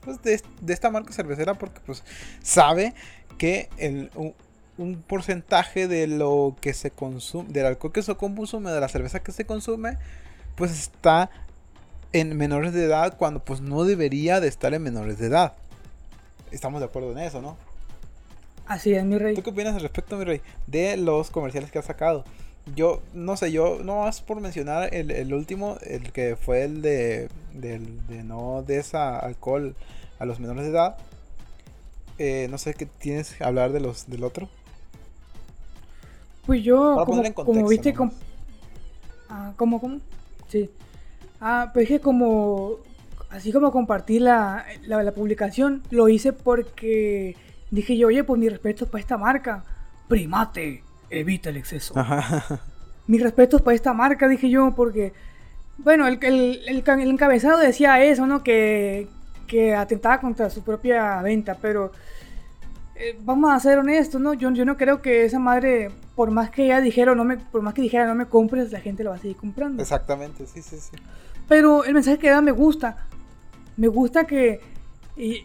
pues, de, esta marca cervecera porque pues sabe que el, un, porcentaje de lo que se consume, del alcohol que se consume, de la cerveza que se consume, pues está en menores de edad cuando pues no debería de estar en menores de edad. Estamos de acuerdo en eso, ¿no? Así es, mi rey. ¿Tú qué opinas al respecto, mi rey? De los comerciales que ha sacado. Yo, no sé, yo, no más por mencionar el, último, el que fue el de, de, de no de esa alcohol a los menores de edad. Eh, no sé qué tienes que hablar de los del otro. Pues yo, como, como, viste, ah, ¿cómo, cómo? Sí. Ah, pues que como, así como compartí la, la, publicación, lo hice porque dije yo, oye, pues mi respeto para esta marca. Primate, evita el exceso. Ajá. Mis respetos para esta marca, dije yo, porque, bueno, el, el, el encabezado decía eso, ¿no? Que, que atentaba contra su propia venta, pero eh, vamos a ser honestos, ¿no? Yo, yo no creo que esa madre, por más que ella dijera, no me, por más que dijera no me compres, la gente lo va a seguir comprando. Exactamente, sí, sí, sí. Pero el mensaje que da me gusta. Me gusta que y,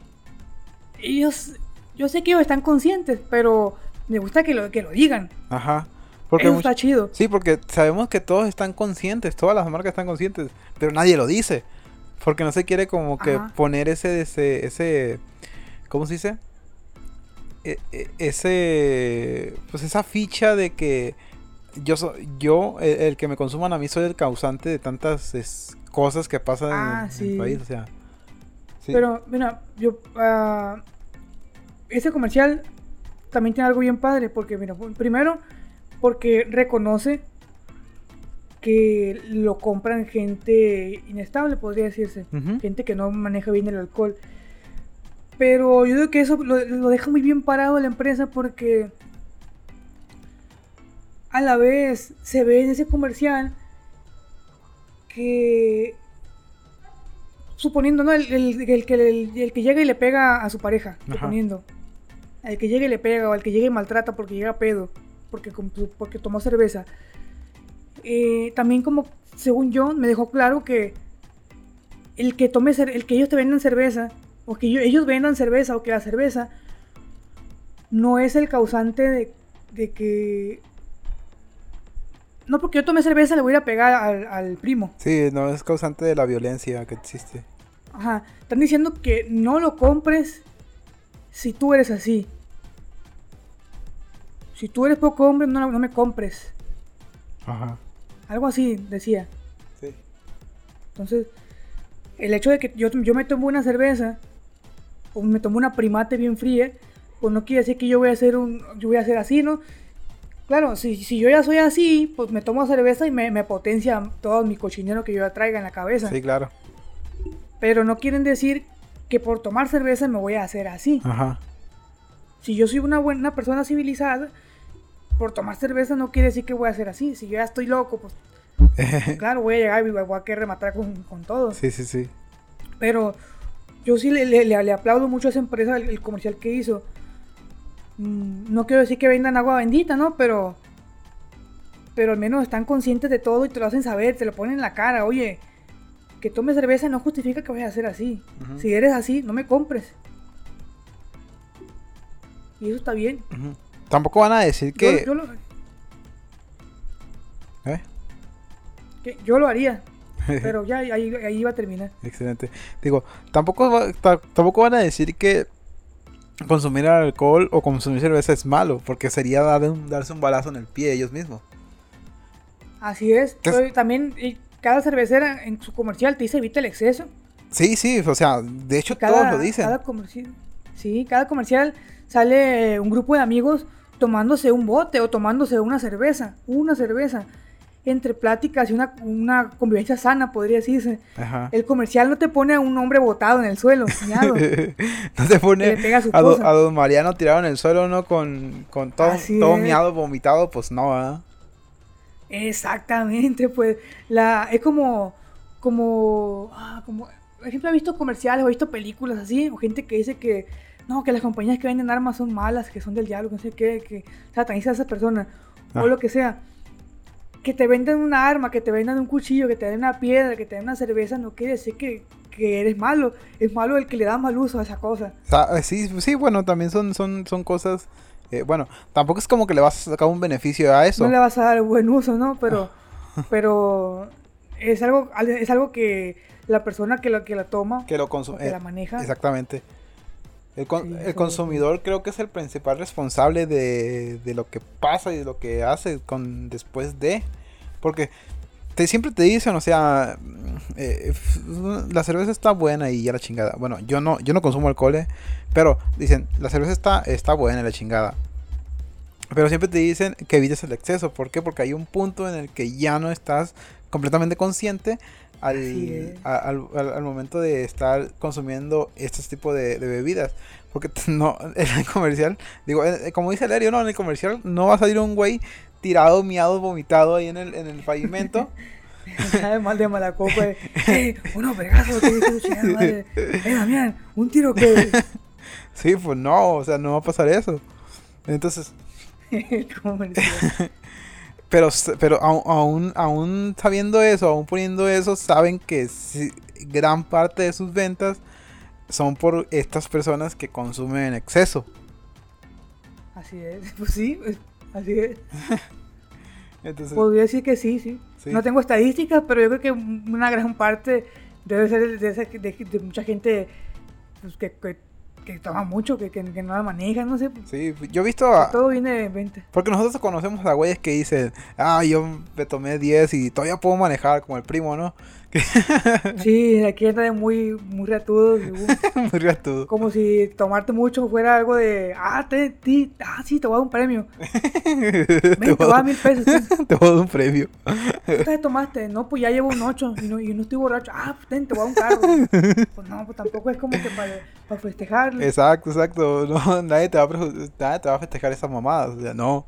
ellos, yo sé que ellos están conscientes, pero me gusta que lo, que lo digan. Ajá. Porque Eso está chido. Sí, porque sabemos que todos están conscientes, todas las marcas están conscientes, pero nadie lo dice. Porque no se quiere como que poner ese, ese, ese, ¿cómo se dice? E, e, ese, pues esa ficha de que yo, soy yo el, que me consuman a mí, soy el causante de tantas cosas que pasan en, ah, el país, o sea. Pero, mira, yo, uh, ese comercial también tiene algo bien padre, porque, mira, primero, porque reconoce que lo compran gente inestable, podría decirse, gente que no maneja bien el alcohol. Pero yo creo que eso lo, deja muy bien parado la empresa porque a la vez se ve en ese comercial que suponiendo, ¿no? El, el, que llega y le pega a su pareja, suponiendo. El que llega y le pega o el que llega y maltrata porque llega a pedo, porque, porque tomó cerveza. Eh, también como, según yo, me dejó claro que el que tome el que ellos te vendan cerveza o que ellos vendan cerveza o que la cerveza no es el causante de, que... No porque yo tome cerveza le voy a ir a pegar al, primo. Sí, no es causante de la violencia que existe. Ajá, están diciendo que no lo compres si tú eres así. Si tú eres poco hombre, no, no me compres. Ajá. Algo así decía. Sí. Entonces, el hecho de que yo, yo me tomo una cerveza o me tomo una primate bien fría, pues no quiere decir que yo voy a hacer un, yo voy a hacer así, ¿no? Claro, si, si yo ya soy así, pues me tomo cerveza y me, me potencia todo mi cochinero que yo ya traiga en la cabeza. Sí, claro. Pero no quieren decir que por tomar cerveza me voy a hacer así. Ajá. Si yo soy una buena persona civilizada, por tomar cerveza no quiere decir que voy a hacer así. Si yo ya estoy loco, pues claro, voy a llegar y voy a querer rematar con, con todo. Sí, sí, sí. Pero yo sí le, le, aplaudo mucho a esa empresa el, comercial que hizo. Mm, no quiero decir que vendan agua bendita, ¿no? Pero. Pero al menos están conscientes de todo y te lo hacen saber, te lo ponen en la cara. Oye, que tomes cerveza no justifica que vayas a hacer así. Si eres así, no me compres. Y eso está bien. Tampoco van a decir que. Yo, lo... ¿Eh? yo lo haría. Pero ya ahí, ahí iba a terminar. Excelente. Digo, tampoco, tampoco van a decir que consumir alcohol o consumir cerveza es malo, porque sería darse un balazo en el pie ellos mismos. Así es. también cada cervecera en su comercial te dice evita el exceso. Sí, sí, o sea, de hecho todos lo dicen. Cada comercial, sí, cada comercial sale un grupo de amigos tomándose un bote o tomándose una cerveza, una cerveza entre pláticas y una, una convivencia sana, podría decirse. El comercial no te pone a un hombre botado en el suelo, no te pone a, don Mariano tirado en el suelo, ¿no? Con, con todo, todo miado, vomitado, pues no, ¿verdad? Exactamente, pues la es como como ah, como por ejemplo he visto comerciales o he visto películas así o gente que dice que no que las compañías que venden armas son malas que son del diablo que no sé qué que satanizan a esa persona o ah. lo que sea que te vendan una arma, que te vendan un cuchillo, que te den una piedra, que te den una cerveza, no quiere decir que, eres malo. Es malo el que le da mal uso a esa cosa. Eh, sí, sí, bueno, también son, son, son cosas... Eh, bueno, tampoco es como que le vas a sacar un beneficio a eso. No le vas a dar buen uso, ¿no? Pero, pero es algo, es algo que la persona que lo que la toma, que lo consume, que la maneja. Exactamente. El, el consumidor creo que es el principal responsable de, de, lo que pasa y de lo que hace con después de. Porque te, siempre te dicen, o sea, eh, la cerveza está buena y ya la chingada. Bueno, yo no, yo no consumo alcohol, eh, pero dicen, la cerveza está, está buena y la chingada. Pero siempre te dicen que evites el exceso. ¿Por qué? Porque hay un punto en el que ya no estás completamente consciente al, al, momento de estar consumiendo estos tipos de, bebidas. Porque no, en el comercial, digo, eh, como dice Lerio, no, en el comercial no va a salir un güey tirado, miado, vomitado ahí en el, en el pavimento. mal de mala copa. Eh, uno, vergazo, que madre. Eh, Damián, un tiro que. Sí, pues no, o sea, no va a pasar eso. Entonces, ¿Cómo me? Pero, pero aún, aún, aún sabiendo eso, aún poniendo eso, saben que gran parte de sus ventas son por estas personas que consumen en exceso. Así es, pues sí, pues, así es. Entonces, Podría decir que sí, sí, sí. No tengo estadísticas, pero yo creo que una gran parte debe ser de, esa- de- de mucha gente pues, que, que, que toma mucho, que, que, que no la maneja, no sé. Sí, yo he visto a... Todo viene de venta. Porque nosotros conocemos a güeyes que dicen, ah, yo me tomé 10 y todavía puedo manejar, como el primo, ¿no? Sí, aquí anda de muy, muy reatudo. Muy reatudo. como si tomarte mucho fuera algo de, ah, te, ti- ah, sí, te voy a dar un premio. Ven, te, voy a dar mil pesos. ¿Tú te voy a dar un premio. te tomaste? No, pues ya llevo un 8 y no, y no estoy borracho. Ah, pues ten, te voy a dar un carro. Pues no, pues tampoco es como que para, para festejarlo. Exacto, exacto. No, nadie, te va a nadie te va a festejar esas mamadas. O sea, no.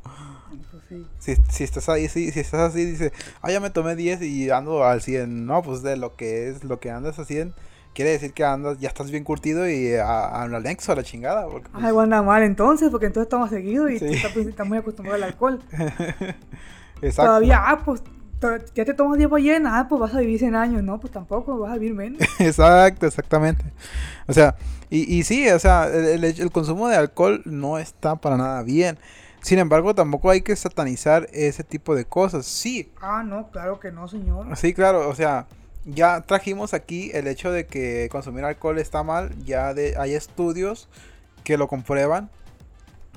Pues sí. Si, si estás ahí, si, si estás así, dice, ah, ya me tomé 10 y ando al 100. No, pues de lo que es, lo que andas a 100, quiere decir que andas, ya estás bien curtido y a, a un anexo a la chingada. Porque, pues, anda mal entonces, porque entonces estamos seguidos y Sí. estás, estás muy acostumbrado al alcohol. exacto. Todavía, ah, pues ya te tomas 10 ballenas, ah, pues vas a vivir 100 años, no, pues tampoco, vas a vivir menos. Exacto, exactamente. O sea, y, y sí, o sea, el, el- el consumo de alcohol no está para nada bien. Sin embargo, tampoco hay que satanizar ese tipo de cosas. Sí, Ah, no, claro que no, señor. sí, claro, o sea, ya trajimos aquí el hecho de que consumir alcohol está mal. Ya de, hay estudios que lo comprueban.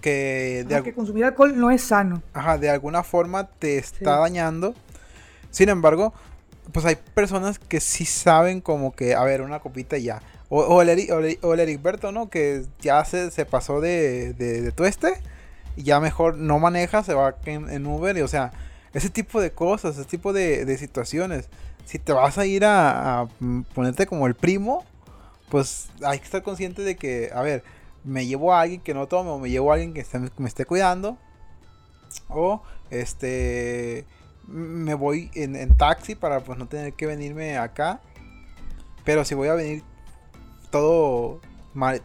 Que de, Ah, que consumir alcohol no es sano. ajá, de alguna forma te está Sí. dañando. Sin embargo, pues hay personas que sí saben como que, a ver, una copita y ya. O, o el, Eri- o, el, o el Ericberto, ¿no? Que ya se, se pasó de, de, de tueste y ya mejor no maneja, se va en, en Uber y o sea, ese tipo de cosas, ese tipo de, situaciones. Si te vas a ir a, ponerte como el primo, pues hay que estar consciente de que, a ver, me llevo a alguien que no tome o me llevo a alguien que me esté cuidando. O este me voy en, taxi para pues no tener que venirme acá. Pero si voy a venir todo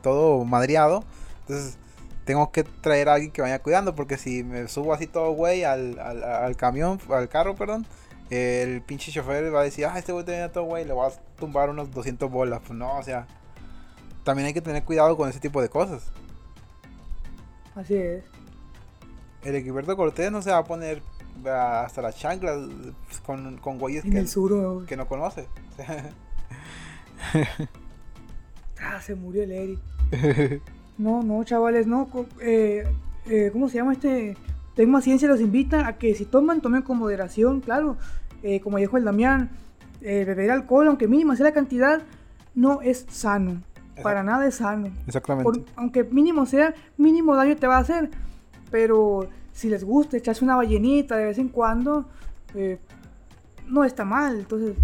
todo madreado, entonces tengo que traer a alguien que vaya cuidando. Porque si me subo así todo güey al, al, al camión, al carro, perdón, el pinche chofer va a decir, ah, este güey tenía todo güey, le va a tumbar unos 200 bolas. Pues no, o sea, también hay que tener cuidado con ese tipo de cosas. Así es. El Equiberto Cortés no se va a poner hasta las chanclas pues, con, con güeyes que no conoce. ah, se murió el Eric. No, no, chavales, no. eh, eh, ¿Cómo se llama este? Tengo ciencia, los invita a que si toman, tomen con moderación, claro. Eh, como dijo el Damián, beber alcohol, aunque mínima sea la cantidad, no es sano. Para nada es sano. Exactamente. Por- aunque mínimo sea, mínimo daño te va a hacer. Pero si les gusta echarse una ballenita de vez en cuando, no está mal. Entonces,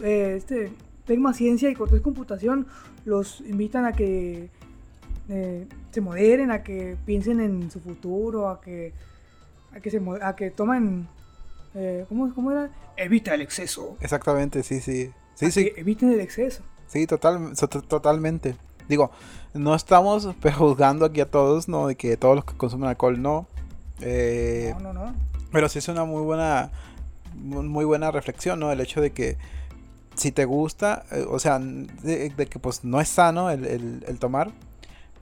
eh, este, Tecma Ciencia y Cortés Computación los invitan a que eh, se moderen, a que piensen en su futuro, a que, a que, se, a que tomen... Eh, ¿cómo, ¿Cómo era? Evita el exceso. Exactamente, sí, sí. A Sí, sí, que eviten el exceso. sí, total, totalmente. Digo, no estamos juzgando aquí a todos, ¿no? De que todos los que consumen alcohol no. Eh, No, no, no. Pero sí es una muy buena, mu- muy buena reflexión, ¿no? El hecho de que si te gusta, eh, o sea, de, de que pues no es sano el, el- el tomar,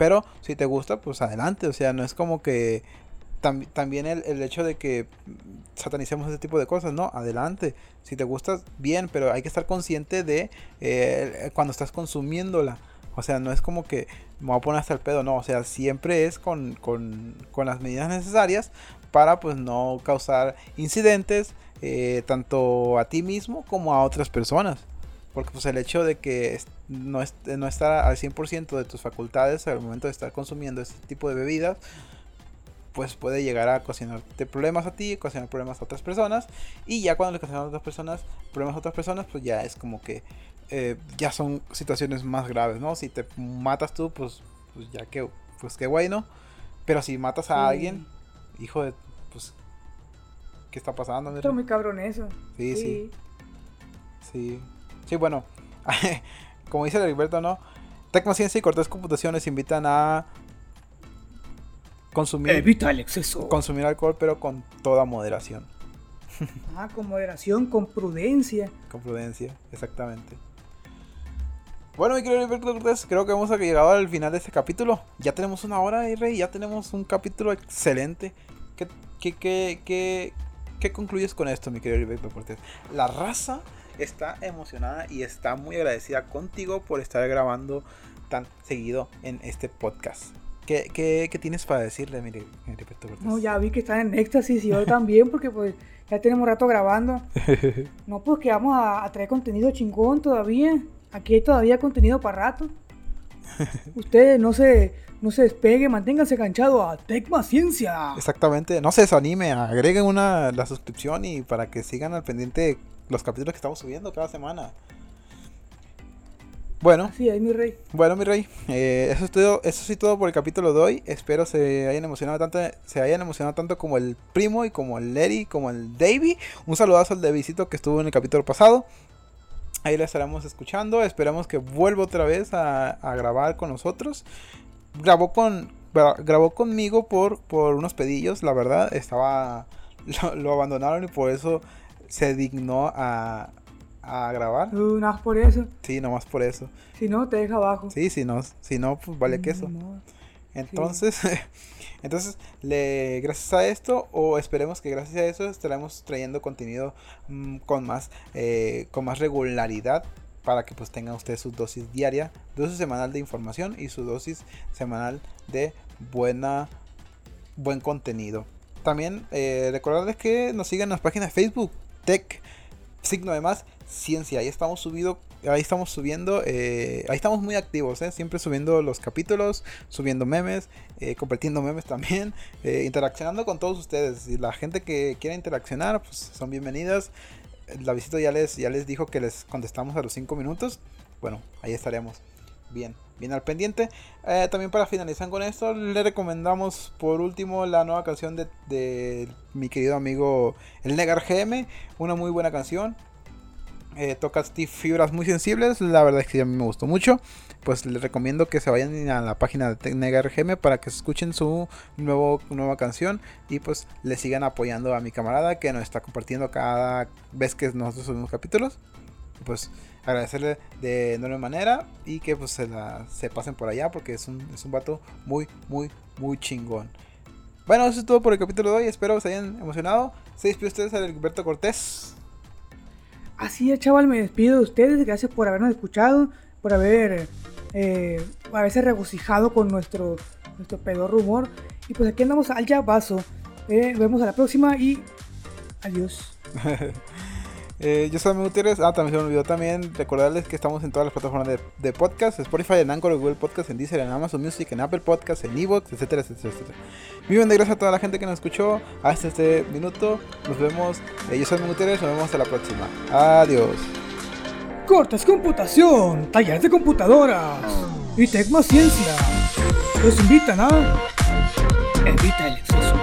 pero si te gusta, pues adelante, o sea, no es como que tam- también el, el hecho de que satanicemos ese tipo de cosas, no, adelante, si te gusta, bien, pero hay que estar consciente de eh, cuando estás consumiéndola. O sea, no es como que me voy a poner hasta el pedo, no. O sea, siempre es con, con, con las medidas necesarias para pues no causar incidentes eh, tanto a ti mismo como a otras personas. Porque pues el hecho de que no, est- no estar al 100% de tus facultades al momento de estar consumiendo este tipo de bebidas, pues puede llegar a ocasionarte problemas a ti, ocasionar problemas a otras personas. Y ya cuando le ocasionan a otras personas, problemas a otras personas, pues ya es como que eh, ya son situaciones más graves, ¿no? Si te matas tú, pues, pues ya que, pues qué bueno. Pero si matas a Sí. alguien, hijo de, pues, ¿qué está pasando? Está muy cabrón eso. Sí, sí. Sí, sí, bueno, como dice Heriberto, ¿no? Tecnociencia y Cortés Computación les invitan a consumir, Evita el exceso. consumir alcohol, pero con toda moderación. Ah, con moderación, con prudencia. Con prudencia, exactamente. Bueno, mi querido Alberto Cortés, creo que hemos llegado al final de este capítulo. Ya tenemos una hora, eh, Rey, ya tenemos un capítulo excelente. ¿Qué, qué, qué, qué, qué concluyes con esto, mi querido Alberto Cortés? La raza está emocionada y está muy agradecida contigo por estar grabando tan seguido en este podcast. ¿Qué, qué, qué tienes para decirle, mi, mi Alberto Cortés? No, ya vi que están en éxtasis y yo también, porque pues ya tenemos rato grabando. No, pues que vamos a, a traer contenido chingón todavía. Aquí hay todavía contenido para rato. Ustedes no se, no se despeguen, manténganse enganchados a Tecma Ciencia. Exactamente, no se desanime, agreguen una la suscripción y para que sigan al pendiente los capítulos que estamos subiendo cada semana. Bueno, Así es, mi rey. bueno mi rey, eh, eso es todo, eso sí todo por el capítulo de hoy. Espero se hayan emocionado tanto, se hayan emocionado tanto como el primo y como el Larry, como el Davey. Un saludazo al Davidcito que estuvo en el capítulo pasado. Ahí la estaremos escuchando. Esperamos que vuelva otra vez a, a grabar con nosotros. Grabó con gra- grabó conmigo por, por unos pedillos, la verdad. Estaba lo, lo abandonaron y por eso se dignó a, a grabar. Uh, nada más por eso. Sí, nomás por eso. Si no, te deja abajo. Sí, si no, si no pues vale queso. No. Entonces, entonces le, gracias a esto, o esperemos que gracias a eso estaremos trayendo contenido mm, con más, eh, con más regularidad para que pues tengan ustedes su dosis diaria, dosis semanal de información y su dosis semanal de buena, buen contenido. También eh, recordarles que nos sigan en las páginas de Facebook, Tech, signo de más, ciencia. Ahí estamos subido, ahí estamos subiendo, eh, ahí estamos muy activos, ¿eh? siempre subiendo los capítulos, subiendo memes, eh, compartiendo memes también, interaccionando con todos ustedes. Y la gente que quiera interaccionar, pues son bienvenidas. La visita ya les, ya les dijo que les contestamos a los 5 minutos. Bueno, ahí estaremos. Bien, bien al pendiente. Eh, también para finalizar con esto, le recomendamos por último la nueva canción de, de mi querido amigo El Negar GM. Una muy buena canción. Eh, toca fibras muy sensibles. La verdad es que a mí me gustó mucho. Pues les recomiendo que se vayan a la página de Negar GM para que escuchen su nuevo, nueva canción. Y pues le sigan apoyando a mi camarada que nos está compartiendo cada vez que nosotros subimos capítulos. Pues agradecerle de enorme manera y que pues se, la, se pasen por allá porque es un, es un vato muy, muy, muy chingón. Bueno, eso es todo por el capítulo de hoy. Espero que se hayan emocionado. Se despide ustedes Alberto Cortés. Así es, chaval, me despido de ustedes. Gracias por habernos escuchado, por haber eh, haberse regocijado con nuestro, nuestro pedor rumor. Y pues aquí andamos al llavazo. Eh, nos vemos a la próxima y adiós. Eh, yo soy Amigo Gutiérrez. Ah, también se me olvidó también recordarles que estamos en todas las plataformas de, podcast: Spotify, en Anchor, Google Podcast, en Deezer, en Amazon Music, en Apple Podcast, en Evox, etcétera, etcétera, etcétera. Viven de gracias a toda la gente que nos escuchó hasta este minuto. Nos vemos. Eh, yo soy Amigo Gutiérrez. Nos vemos hasta la próxima. Adiós. Cortes Computación, talleres de computadoras y Tecma Ciencia. Los invitan a. Evita el exceso.